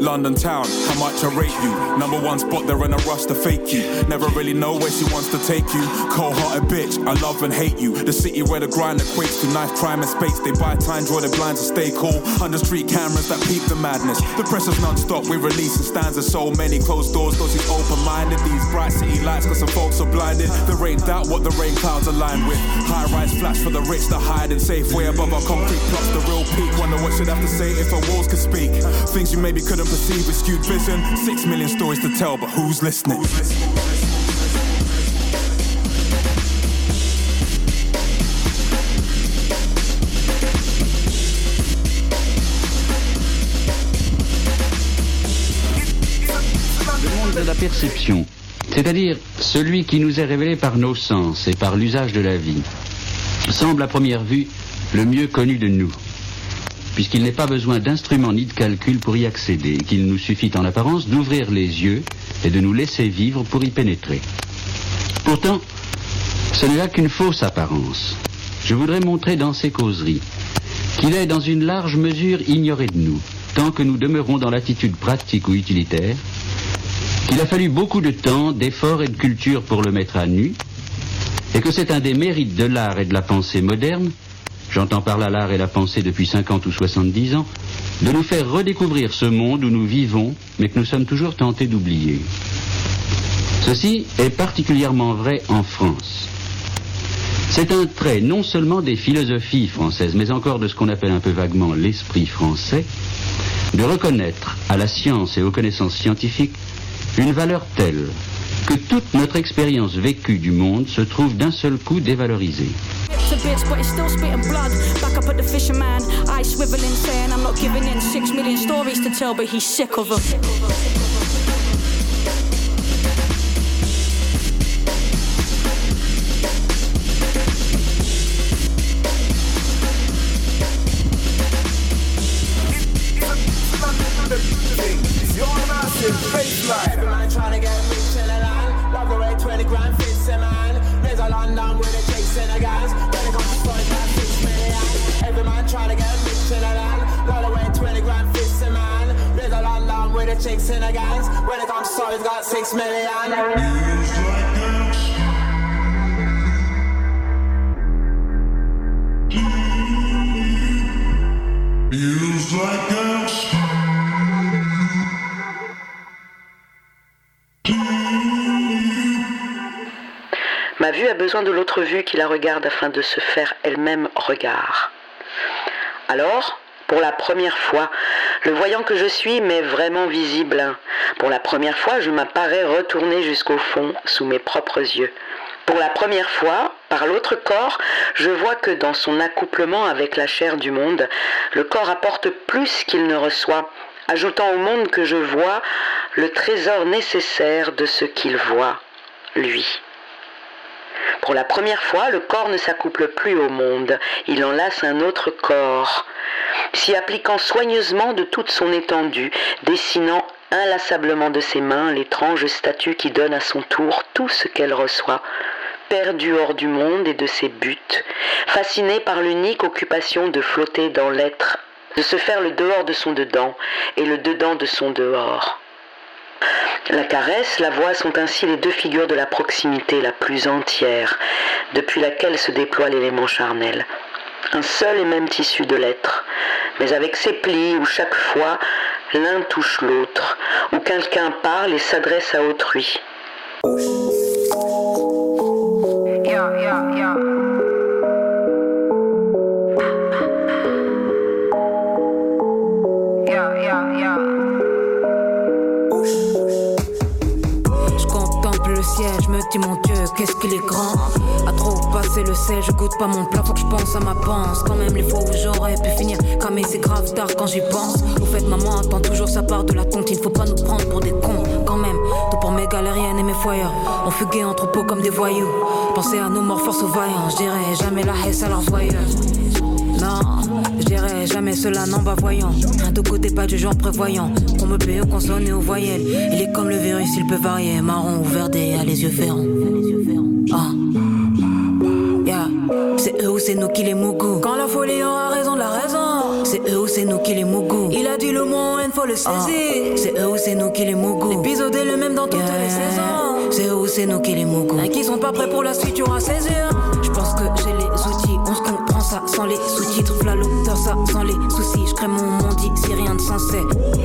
[SPEAKER 9] London town, how much I rate you. Number one spot, they're in a rush to fake you. Never really know where she wants to take you. Cold hearted bitch, I love and hate you. The city where the grind equates to knife crime and space. They buy time, draw their blinds to stay cool. Under street cameras that peep the madness. The pressure's non stop, we release and stands of so many closed doors. Those who open minded, these bright city lights, cause some folks are blinded. The rain doubt what the rain clouds align with. High rise flats for the rich to hide in safe way above our concrete plots. The real peak. Wonder what should have to say if our walls could speak. Things you maybe couldn't perceive with
[SPEAKER 10] de la perception, c'est-à-dire celui qui nous est révélé par nos sens et par l'usage de la vie, semble à première vue le mieux connu de nous, puisqu'il n'est pas besoin d'instruments ni de calcul pour y accéder, qu'il nous suffit en apparence d'ouvrir les yeux et de nous laisser vivre pour y pénétrer. Pourtant, ce n'est là qu'une fausse apparence. Je voudrais montrer dans ces causeries qu'il est dans une large mesure ignoré de nous, tant que nous demeurons dans l'attitude pratique ou utilitaire, qu'il a fallu beaucoup de temps, d'efforts et de culture pour le mettre à nu, et que c'est un des mérites de l'art et de la pensée moderne, j'entends par là l'art et la pensée depuis 50 ou 70 ans, de nous faire redécouvrir ce monde où nous vivons, mais que nous sommes toujours tentés d'oublier. Ceci est particulièrement vrai en France. C'est un trait non seulement des philosophies françaises, mais encore de ce qu'on appelle un peu vaguement l'esprit français, de reconnaître à la science et aux connaissances scientifiques une valeur telle que toute notre expérience vécue du monde se trouve d'un seul coup dévalorisée.
[SPEAKER 11] Chicks in the gangs. When it comes to funds, got 6 million.
[SPEAKER 4] Ma vue a besoin de l'autre vue qui la regarde afin de se faire elle-même regard. Alors, pour la première fois, le voyant que je suis m'est vraiment visible. Pour la première fois, je m'apparais retourné jusqu'au fond, sous mes propres yeux. Pour la première fois, par l'autre corps, je vois que dans son accouplement avec la chair du monde, le corps apporte plus qu'il ne reçoit, ajoutant au monde que je vois le trésor nécessaire de ce qu'il voit, lui. Pour la première fois, le corps ne s'accouple plus au monde, il enlace un autre corps, s'y appliquant soigneusement de toute son étendue, dessinant inlassablement de ses mains l'étrange statue qui donne à son tour tout ce qu'elle reçoit, perdue hors du monde et de ses buts, fascinée par l'unique occupation de flotter dans l'être, de se faire le dehors de son dedans et le dedans de son dehors. La caresse, la voix sont ainsi les deux figures de la proximité la plus entière, depuis laquelle se déploie l'élément charnel. Un seul et même tissu de l'être, mais avec ses plis où chaque fois l'un touche l'autre, où quelqu'un parle et s'adresse à autrui.
[SPEAKER 6] Dis mon Dieu, qu'est-ce qu'il est grand. À trop passer le sel, je goûte pas mon plat, faut que je pense à ma panse. Quand même les fois où j'aurais pu finir, mais c'est grave tard quand j'y pense. Au fait, maman attend toujours sa part de la compte, il faut pas nous prendre pour des cons. Quand même, tout pour mes galériennes et mes foyers. On fuguait en troupeau comme des voyous. Pensez à nos morts force aux vaillants, je dirais jamais la haisse à leurs voyeurs. Jamais cela non bas voyant. Un de côté pas du genre prévoyant. Qu'on me paye aux consonnes et aux voyelles. Il est comme le virus, il peut varier. Marron ou verdé, à les yeux ferrants. Ah. Yeah. C'est eux ou c'est nous qui les mougou. Quand la folie aura raison de la raison. C'est eux ou c'est nous qui les mougou. Il a dit le mot haine, faut le saisir. C'est eux ou c'est nous qui les mougou. Épisodé le même dans toutes les saisons. C'est eux ou c'est nous qui les mougou. Et qui sont pas prêts pour la suite, tu auras saisir. Je pense que j'ai les outils, on ça sans les sous-titres. V'là l'auteur, ça sans les soucis. Je crée mon monde ici, rien de sensé.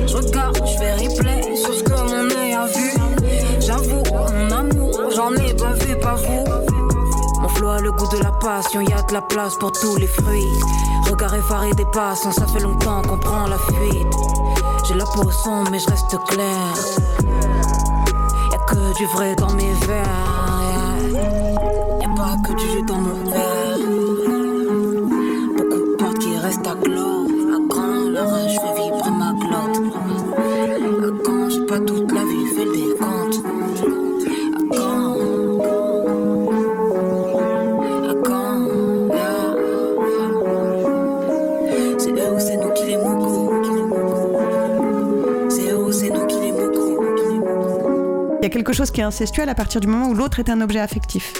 [SPEAKER 6] Je regarde, je fais replay sur ce que mon œil a vu. J'avoue, mon amour, j'en ai vu, pas vous. Mon flow a le goût de la passion, y a de la place pour tous les fruits. Regard effaré des passants, ça fait longtemps qu'on prend la fuite. J'ai la peau sombre, mais je reste clair. Y'a que du vrai dans mes verres. Y'a pas que du jus dans mon verre.
[SPEAKER 3] Il y a quelque chose qui est incestuel à partir du moment où l'autre est un objet affectif.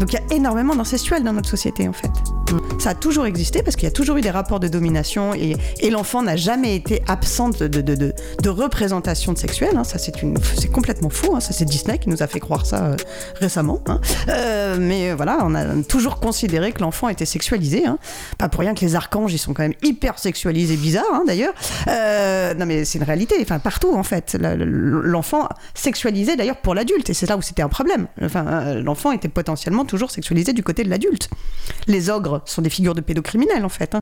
[SPEAKER 3] Donc il y a énormément d'incestuel dans notre société en fait. Ça a toujours existé parce qu'il y a toujours eu des rapports de domination et, l'enfant n'a jamais été absente de, de, de, représentation sexuelle. hein. Ça, c'est complètement faux. hein. C'est Disney qui nous a fait croire ça euh, récemment. hein. Euh, mais voilà, on a toujours considéré que l'enfant était sexualisé. Pas pour rien que les archanges, ils sont quand même hyper sexualisés, bizarres d'ailleurs. Euh, non, mais c'est une réalité. Enfin, partout en fait, l'enfant sexualisé d'ailleurs pour l'adulte, et c'est là où c'était un problème. Enfin, l'enfant était potentiellement toujours sexualisé du côté de l'adulte. Les ogres sont des figures de pédocriminels en fait. hein.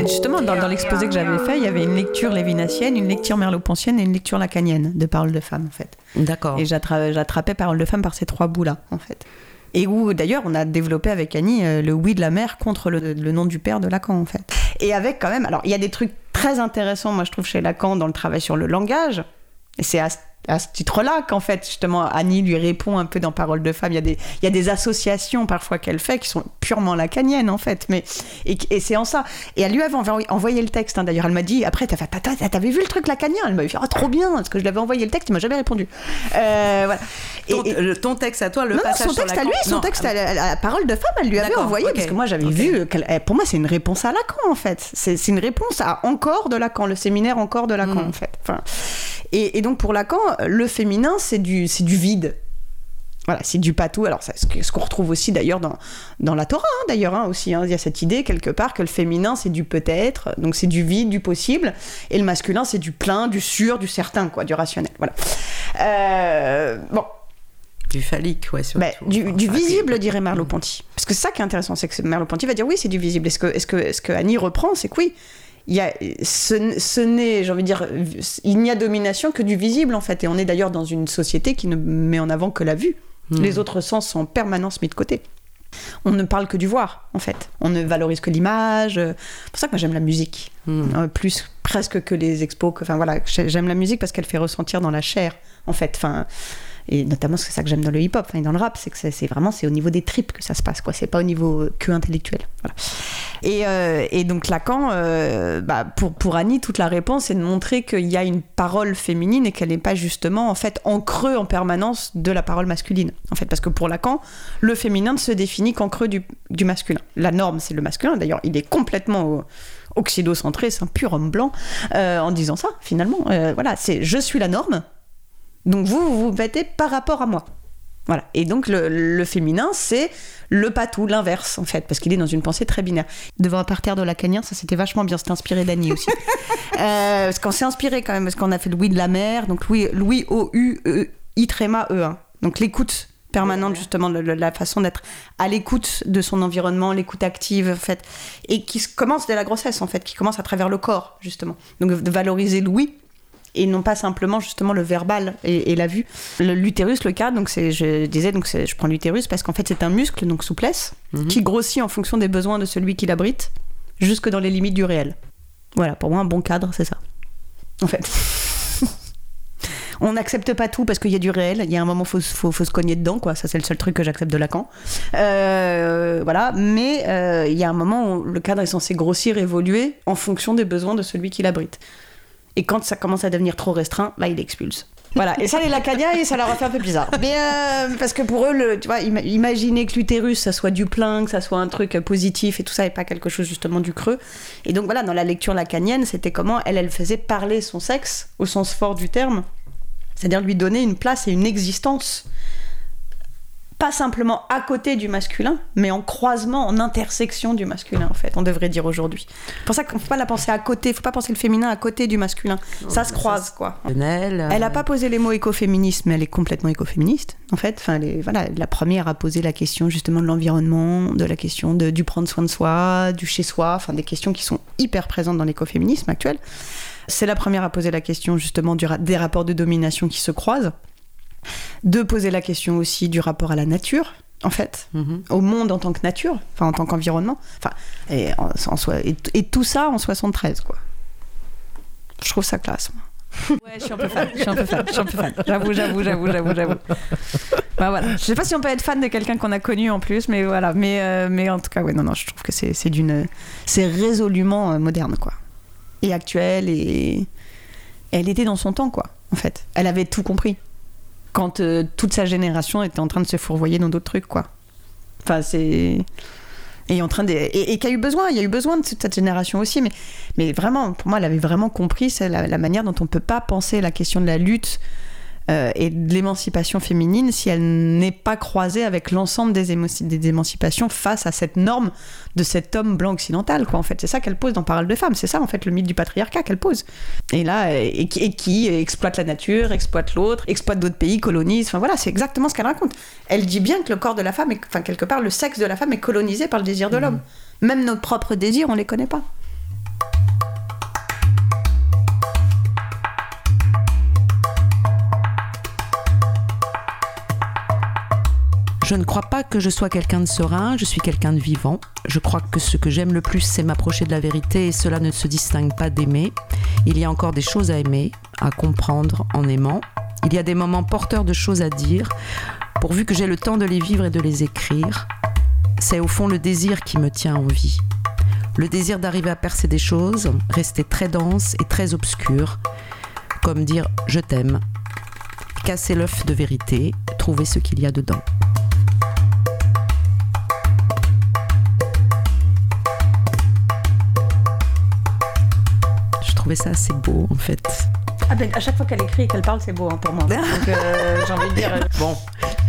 [SPEAKER 3] Justement, dans, dans l'exposé que j'avais fait, il y avait une lecture lévinassienne, une lecture merleau-pontienne et une lecture lacanienne de paroles de femmes, en fait.
[SPEAKER 5] D'accord.
[SPEAKER 3] Et j'attra- j'attrapais paroles de femmes par ces trois bouts-là, en fait. Et où, d'ailleurs, on a développé avec Annie euh, le oui de la mère contre le, le nom du père de Lacan, en fait. Et avec quand même, alors, il y a des trucs très intéressants, moi, je trouve, chez Lacan dans le travail sur le langage. Et c'est à, ce- à ce titre-là qu'en fait, justement, Annie lui répond un peu dans Paroles de femmes. Il y a des, il y a des associations parfois qu'elle fait qui sont purement lacaniennes, en fait. Mais, et, et c'est en ça. Et elle lui avait envoyé, envoyé le texte, hein, d'ailleurs. Elle m'a dit, après, t'avais vu le truc lacanien? Elle m'a dit, ah, trop bien, parce que je l'avais envoyé le texte, il m'a jamais répondu. Euh, voilà. Et-
[SPEAKER 5] Ton,
[SPEAKER 3] et-
[SPEAKER 5] ton texte à toi, le
[SPEAKER 3] non, non,
[SPEAKER 5] passage
[SPEAKER 3] son
[SPEAKER 5] sur
[SPEAKER 3] texte à
[SPEAKER 5] Lacan.
[SPEAKER 3] lui, son
[SPEAKER 5] Non,
[SPEAKER 3] texte
[SPEAKER 5] ah,
[SPEAKER 3] à, la- à parole de femme, elle lui avait envoyé
[SPEAKER 5] ok.
[SPEAKER 3] parce que moi j'avais
[SPEAKER 5] Ok.
[SPEAKER 3] vu. eh, pour moi, c'est une réponse à Lacan en fait. C'est une réponse à encore de Lacan, le séminaire encore de Lacan
[SPEAKER 5] Mm.
[SPEAKER 3] en fait. Enfin, et, et donc pour Lacan, le féminin c'est du c'est du vide. Voilà, c'est du patou. Alors, c'est ce ce qu'on retrouve aussi d'ailleurs dans, dans la Torah, hein, d'ailleurs, hein, aussi. hein. Il y a cette idée quelque part que le féminin, c'est du peut-être, donc c'est du vide, du possible, et le masculin, c'est du plein, du sûr, du certain, quoi, du rationnel. Voilà. Euh, bon,
[SPEAKER 5] Du phallique, ouais, surtout.
[SPEAKER 3] bah, du,
[SPEAKER 5] ça,
[SPEAKER 3] visible, dirait Merleau-Ponty. Parce que c'est ça qui est intéressant, c'est que Merleau-Ponty va dire oui, c'est du visible. Est-ce que, est-ce que, est-ce que Annie reprend C'est que oui. Il, y a, ce, ce n'est, j'ai envie de dire, il n'y a domination que du visible en fait. Et on est d'ailleurs dans une société qui ne met en avant que la vue.
[SPEAKER 5] Hmm.
[SPEAKER 3] Les autres sens sont en permanence mis de côté. On ne parle que du voir, en fait. On ne valorise que l'image. C'est pour ça que moi j'aime la musique.
[SPEAKER 5] Hmm.
[SPEAKER 3] Euh, plus presque que les expos. que- Enfin voilà, j'ai- j'aime la musique parce qu'elle fait ressentir dans la chair, en fait. Enfin, et notamment c'est ça que j'aime dans le hip-hop, et dans le rap, c'est que c'est vraiment c'est au niveau des tripes que ça se passe, quoi. C'est pas au niveau euh, que intellectuel. Voilà. Et, euh, et donc Lacan, euh, bah, pour, pour Annie, toute la réponse c'est de montrer qu'il y a une parole féminine et qu'elle n'est pas justement en fait en creux en permanence de la parole masculine. En fait, parce que pour Lacan, le féminin ne se définit qu'en creux du, du masculin. La norme, c'est le masculin. D'ailleurs, il est complètement euh, occidocentré, c'est un pur homme blanc en disant ça. Finalement, voilà, c'est je suis la norme. Donc vous, vous vous mettez par rapport à moi. Voilà. Et donc le, le féminin, c'est le patou, l'inverse, en fait, parce qu'il est dans une pensée très binaire. Devant un parterre de lacanien, ça c'était vachement bien, c'était inspiré d'Annie aussi. Euh, parce qu'on s'est inspiré quand même, parce qu'on a fait Louis de la mer, donc Louis, Louis O-U, E, I tréma E1. Donc l'écoute permanente, justement, le- le- la façon d'être à l'écoute de son environnement, l'écoute active, en fait, et qui commence dès la grossesse, en fait, qui commence à travers le corps, justement. Donc de valoriser Louis, et non pas simplement justement le verbal et, et la vue. L'utérus, le cas, donc c'est, je disais, donc je prends l'utérus parce qu'en fait c'est un muscle, donc souplesse, qui grossit en fonction des besoins de celui qui l'abrite, jusque dans les limites du réel. Voilà, pour moi un bon cadre, c'est ça. En fait. On n'accepte pas tout parce qu'il y a du réel. Il y a un moment, faut, faut, faut se cogner dedans, quoi. Ça, c'est le seul truc que j'accepte de Lacan. Euh, voilà. Mais euh, il y a un moment où le cadre est censé grossir, évoluer en fonction des besoins de celui qui l'abrite. Et quand ça commence à devenir trop restreint, là, il expulse. Voilà. Et ça, les lacaniens, ça leur a fait un peu bizarre. Mais euh, parce que pour eux, le, tu vois, ima- imaginer que l'utérus, ça soit du plein, que ça soit un truc euh, positif et tout ça, et pas quelque chose justement du creux. Et donc voilà, dans la lecture lacanienne, c'était comment elle, elle faisait parler son sexe au sens fort du terme, c'est-à-dire lui donner une place et une existence pas simplement à côté du masculin, mais en croisement, en intersection du masculin, en fait, on devrait dire aujourd'hui. C'est pour ça qu'on ne faut pas la penser à côté, il faut pas penser le féminin à côté du masculin. ça se croise, quoi.
[SPEAKER 5] Personnel,
[SPEAKER 3] Elle n'a
[SPEAKER 5] euh,
[SPEAKER 3] pas posé les mots écoféminisme, mais elle est complètement écoféministe, en fait. Enfin, elle est- voilà, la première a posé la question justement de l'environnement, de la question de, du prendre soin de soi, du chez soi, enfin des questions qui sont hyper présentes dans l'écoféminisme actuel. C'est la première à poser la question justement du ra- des rapports de domination qui se croisent, de poser la question aussi du rapport à la nature, en fait,
[SPEAKER 5] mhm.
[SPEAKER 3] au monde en tant que nature, enfin en tant qu'environnement, enfin et, en- en soi- et, et tout ça en 73 quoi. Je trouve ça classe. moi. Ouais, je suis un peu fan, je suis un peu fan, je suis un peu fan. J'avoue, j'avoue, j'avoue, j'avoue, j'avoue. Bah voilà. Je sais pas si on peut être fan de quelqu'un qu'on a connu en plus, mais voilà. Mais, euh, mais en tout cas, ouais, non, non, je trouve que c'est c'est d'une, c'est résolument euh, moderne quoi, et actuel et elle était dans son temps quoi. en fait. Elle avait tout compris. Quand euh, toute sa génération était en train de se fourvoyer dans d'autres trucs, quoi. Enfin, c'est. Et en train de. Et, et qu'il y a eu besoin, il y a eu besoin de cette génération aussi, mais, mais vraiment, pour moi, elle avait vraiment compris la, la manière dont on ne peut pas penser la question de la lutte euh, et de l'émancipation féminine si elle n'est pas croisée avec l'ensemble des, émancipations face à cette norme de cet homme blanc occidental, quoi. En fait, c'est ça qu'elle pose dans Parole de femme, c'est ça, en fait, le mythe du patriarcat qu'elle pose. Et là, et, qui- et qui exploite la nature, exploite l'autre, exploite d'autres pays, colonise. Enfin voilà, c'est exactement ce qu'elle raconte. Elle dit bien que le corps de la femme, est, enfin quelque part, le sexe de la femme est colonisé par le désir de l'homme. Même nos propres désirs, on les connaît pas.
[SPEAKER 5] Je ne crois pas que je sois quelqu'un de serein, je suis quelqu'un de vivant. Je crois que ce que j'aime le plus, c'est m'approcher de la vérité et cela ne se distingue pas d'aimer. Il y a encore des choses à aimer, à comprendre en aimant. Il y a des moments porteurs de choses à dire, pourvu que j'ai le temps de les vivre et de les écrire. C'est au fond le désir qui me tient en vie. Le désir d'arriver à percer des choses, rester très dense et très obscur, comme dire je t'aime, casser l'œuf de vérité, trouver ce qu'il y a dedans. Trouvais ça assez beau en fait.
[SPEAKER 3] Ah ben, à chaque fois qu'elle écrit et qu'elle parle, c'est beau hein, pour moi. Donc euh, j'ai envie de dire. euh,
[SPEAKER 5] Bon,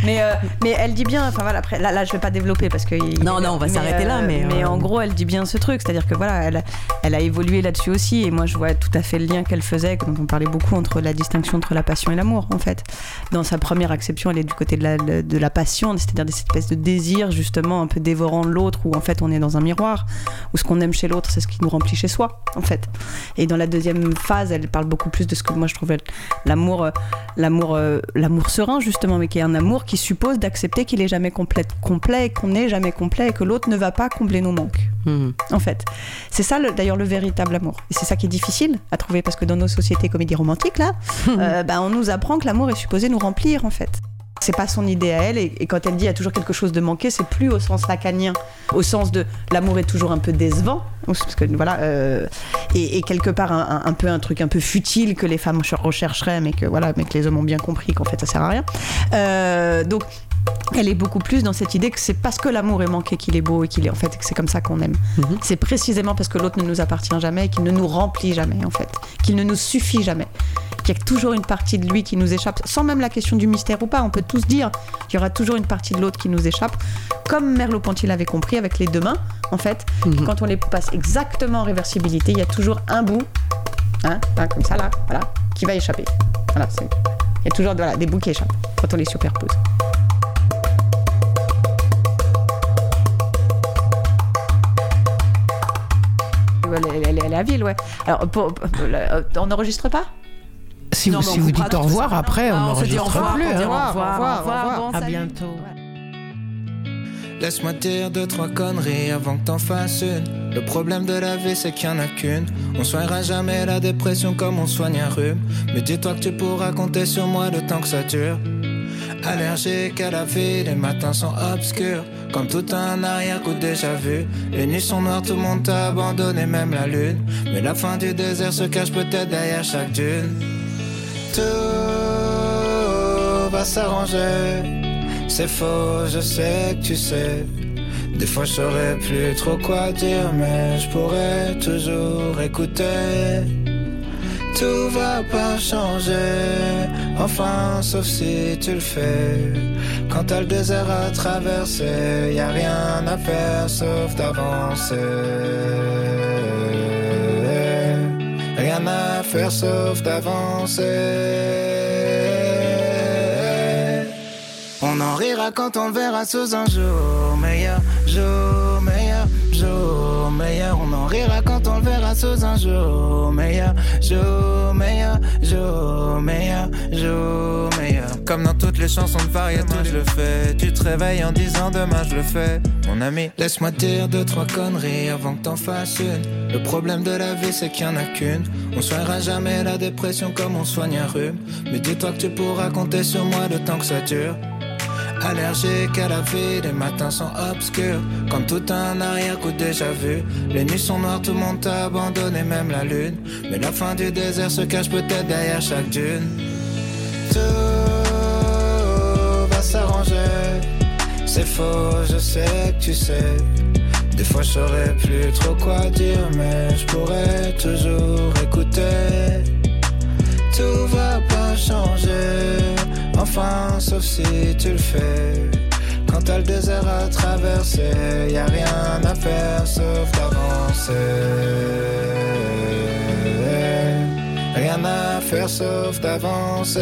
[SPEAKER 3] Mais, euh, mais elle dit bien, enfin voilà, après, là, là je vais pas développer parce que. il-
[SPEAKER 5] Non, non, on va s'arrêter là, mais, euh,
[SPEAKER 3] en gros, elle dit bien ce truc, c'est-à-dire que voilà, elle, elle a évolué là-dessus aussi, et moi je vois tout à fait le lien qu'elle faisait, dont on parlait beaucoup, entre la distinction entre la passion et l'amour, en fait. Dans sa première acception, elle est du côté de la, de la passion, c'est-à-dire cette espèce de désir, justement, un peu dévorant de l'autre, où en fait on est dans un miroir, où ce qu'on aime chez l'autre, c'est ce qui nous remplit chez soi, en fait. Et dans la deuxième phase, elle parle beaucoup plus de ce que moi je trouvais l'amour, euh, l'amour, euh, l'amour serein justement, mais qui est un amour qui suppose d'accepter qu'il est jamais complet, complet, et qu'on n'est jamais complet, et que l'autre ne va pas combler nos manques.
[SPEAKER 5] Mhm.
[SPEAKER 3] En fait, c'est ça le- d'ailleurs le véritable amour. Et c'est ça qui est difficile à trouver parce que dans nos sociétés comédies romantiques là, euh, bah, on nous apprend que l'amour est supposé nous remplir en fait. C'est pas son idée à elle, et, quand elle dit il y a toujours quelque chose de manqué, c'est plus au sens lacanien, au sens de l'amour est toujours un peu décevant, parce que voilà, euh, et, quelque part un, peu un truc un peu futile que les femmes ch- rechercheraient, mais que voilà, mais que les hommes ont bien compris qu'en fait ça sert à rien. Euh, donc elle est beaucoup plus dans cette idée que c'est parce que l'amour est manqué qu'il est beau et qu'il est en fait que c'est comme ça qu'on aime. C'est précisément parce que l'autre ne nous appartient jamais et qu'il ne nous remplit jamais en fait, qu'il ne nous suffit jamais, qu'il y a toujours une partie de lui qui nous échappe, sans même la question du mystère ou pas. On peut tous dire qu'il y aura toujours une partie de l'autre qui nous échappe, comme Merleau-Ponty l'avait compris avec les deux mains. En fait, quand on les passe exactement en réversibilité, il y a toujours un bout, hein, hein, comme ça là, voilà, qui va échapper. Voilà, il y a toujours voilà, des bouts qui échappent quand on les superpose. Elle, elle- elle- elle est à Ville, ouais. Alors, pour- pour- euh, on n'enregistre pas?
[SPEAKER 12] Si
[SPEAKER 5] Non,
[SPEAKER 12] vous,
[SPEAKER 5] mais
[SPEAKER 12] si vous dites au revoir après, on
[SPEAKER 5] on se dit au
[SPEAKER 12] n'enregistre
[SPEAKER 5] revoir,
[SPEAKER 12] plus. hein.
[SPEAKER 5] au revoir,
[SPEAKER 3] Au revoir,
[SPEAKER 5] au revoir,
[SPEAKER 3] au revoir.
[SPEAKER 5] bon,
[SPEAKER 12] À bientôt.
[SPEAKER 7] Laisse-moi dire deux, trois conneries avant que t'en fasses une. Le problème de la vie, c'est qu'il y en a qu'une. On soignera jamais la dépression comme on soigne un rhume. Mais dis-toi que tu pourras compter sur moi le temps que ça dure. Allergique à la vie, les matins sont obscurs. Comme tout un arrière-coup déjà vu. Les nuits sont noires, tout le monde t'a abandonné, même la lune. Mais la fin du désert se cache peut-être derrière chaque dune. Tout va s'arranger. C'est faux, je sais que tu sais. Des fois je saurais plus trop quoi dire, mais je pourrais toujours écouter. Tout va pas changer, enfin sauf si tu le fais. Quand t'as le désert à traverser, y a rien à faire sauf d'avancer. Rien à faire sauf d'avancer. On en rira quand on le verra sous un jour meilleur, jour meilleur, jour meilleur. On en rira quand un jour meilleur, jour meilleur, jour meilleur, jour meilleur. Comme dans toutes les chansons de variété, je le fais. Tu te réveilles en disant demain je le fais, mon ami. Laisse-moi dire deux trois conneries avant que t'en fasses une. Le problème de la vie c'est qu'il y en a qu'une. On soignera jamais la dépression comme on soigne un rhume. Mais dis-toi que tu pourras compter sur moi le temps que ça dure. Allergique à la vie, les matins sont obscurs. Comme tout un arrière-coup déjà vu. Les nuits sont noires, tout le monde t'a abandonné, même la lune. Mais la fin du désert se cache peut-être derrière chaque dune. tout va s'arranger. C'est faux, je sais que tu sais. Des fois je saurais plus trop quoi dire, mais je pourrais toujours écouter. Tout va pas changer, enfin sauf si tu le fais. Quand t'as le désert à traverser, y a rien à faire sauf d'avancer. Rien à faire sauf d'avancer.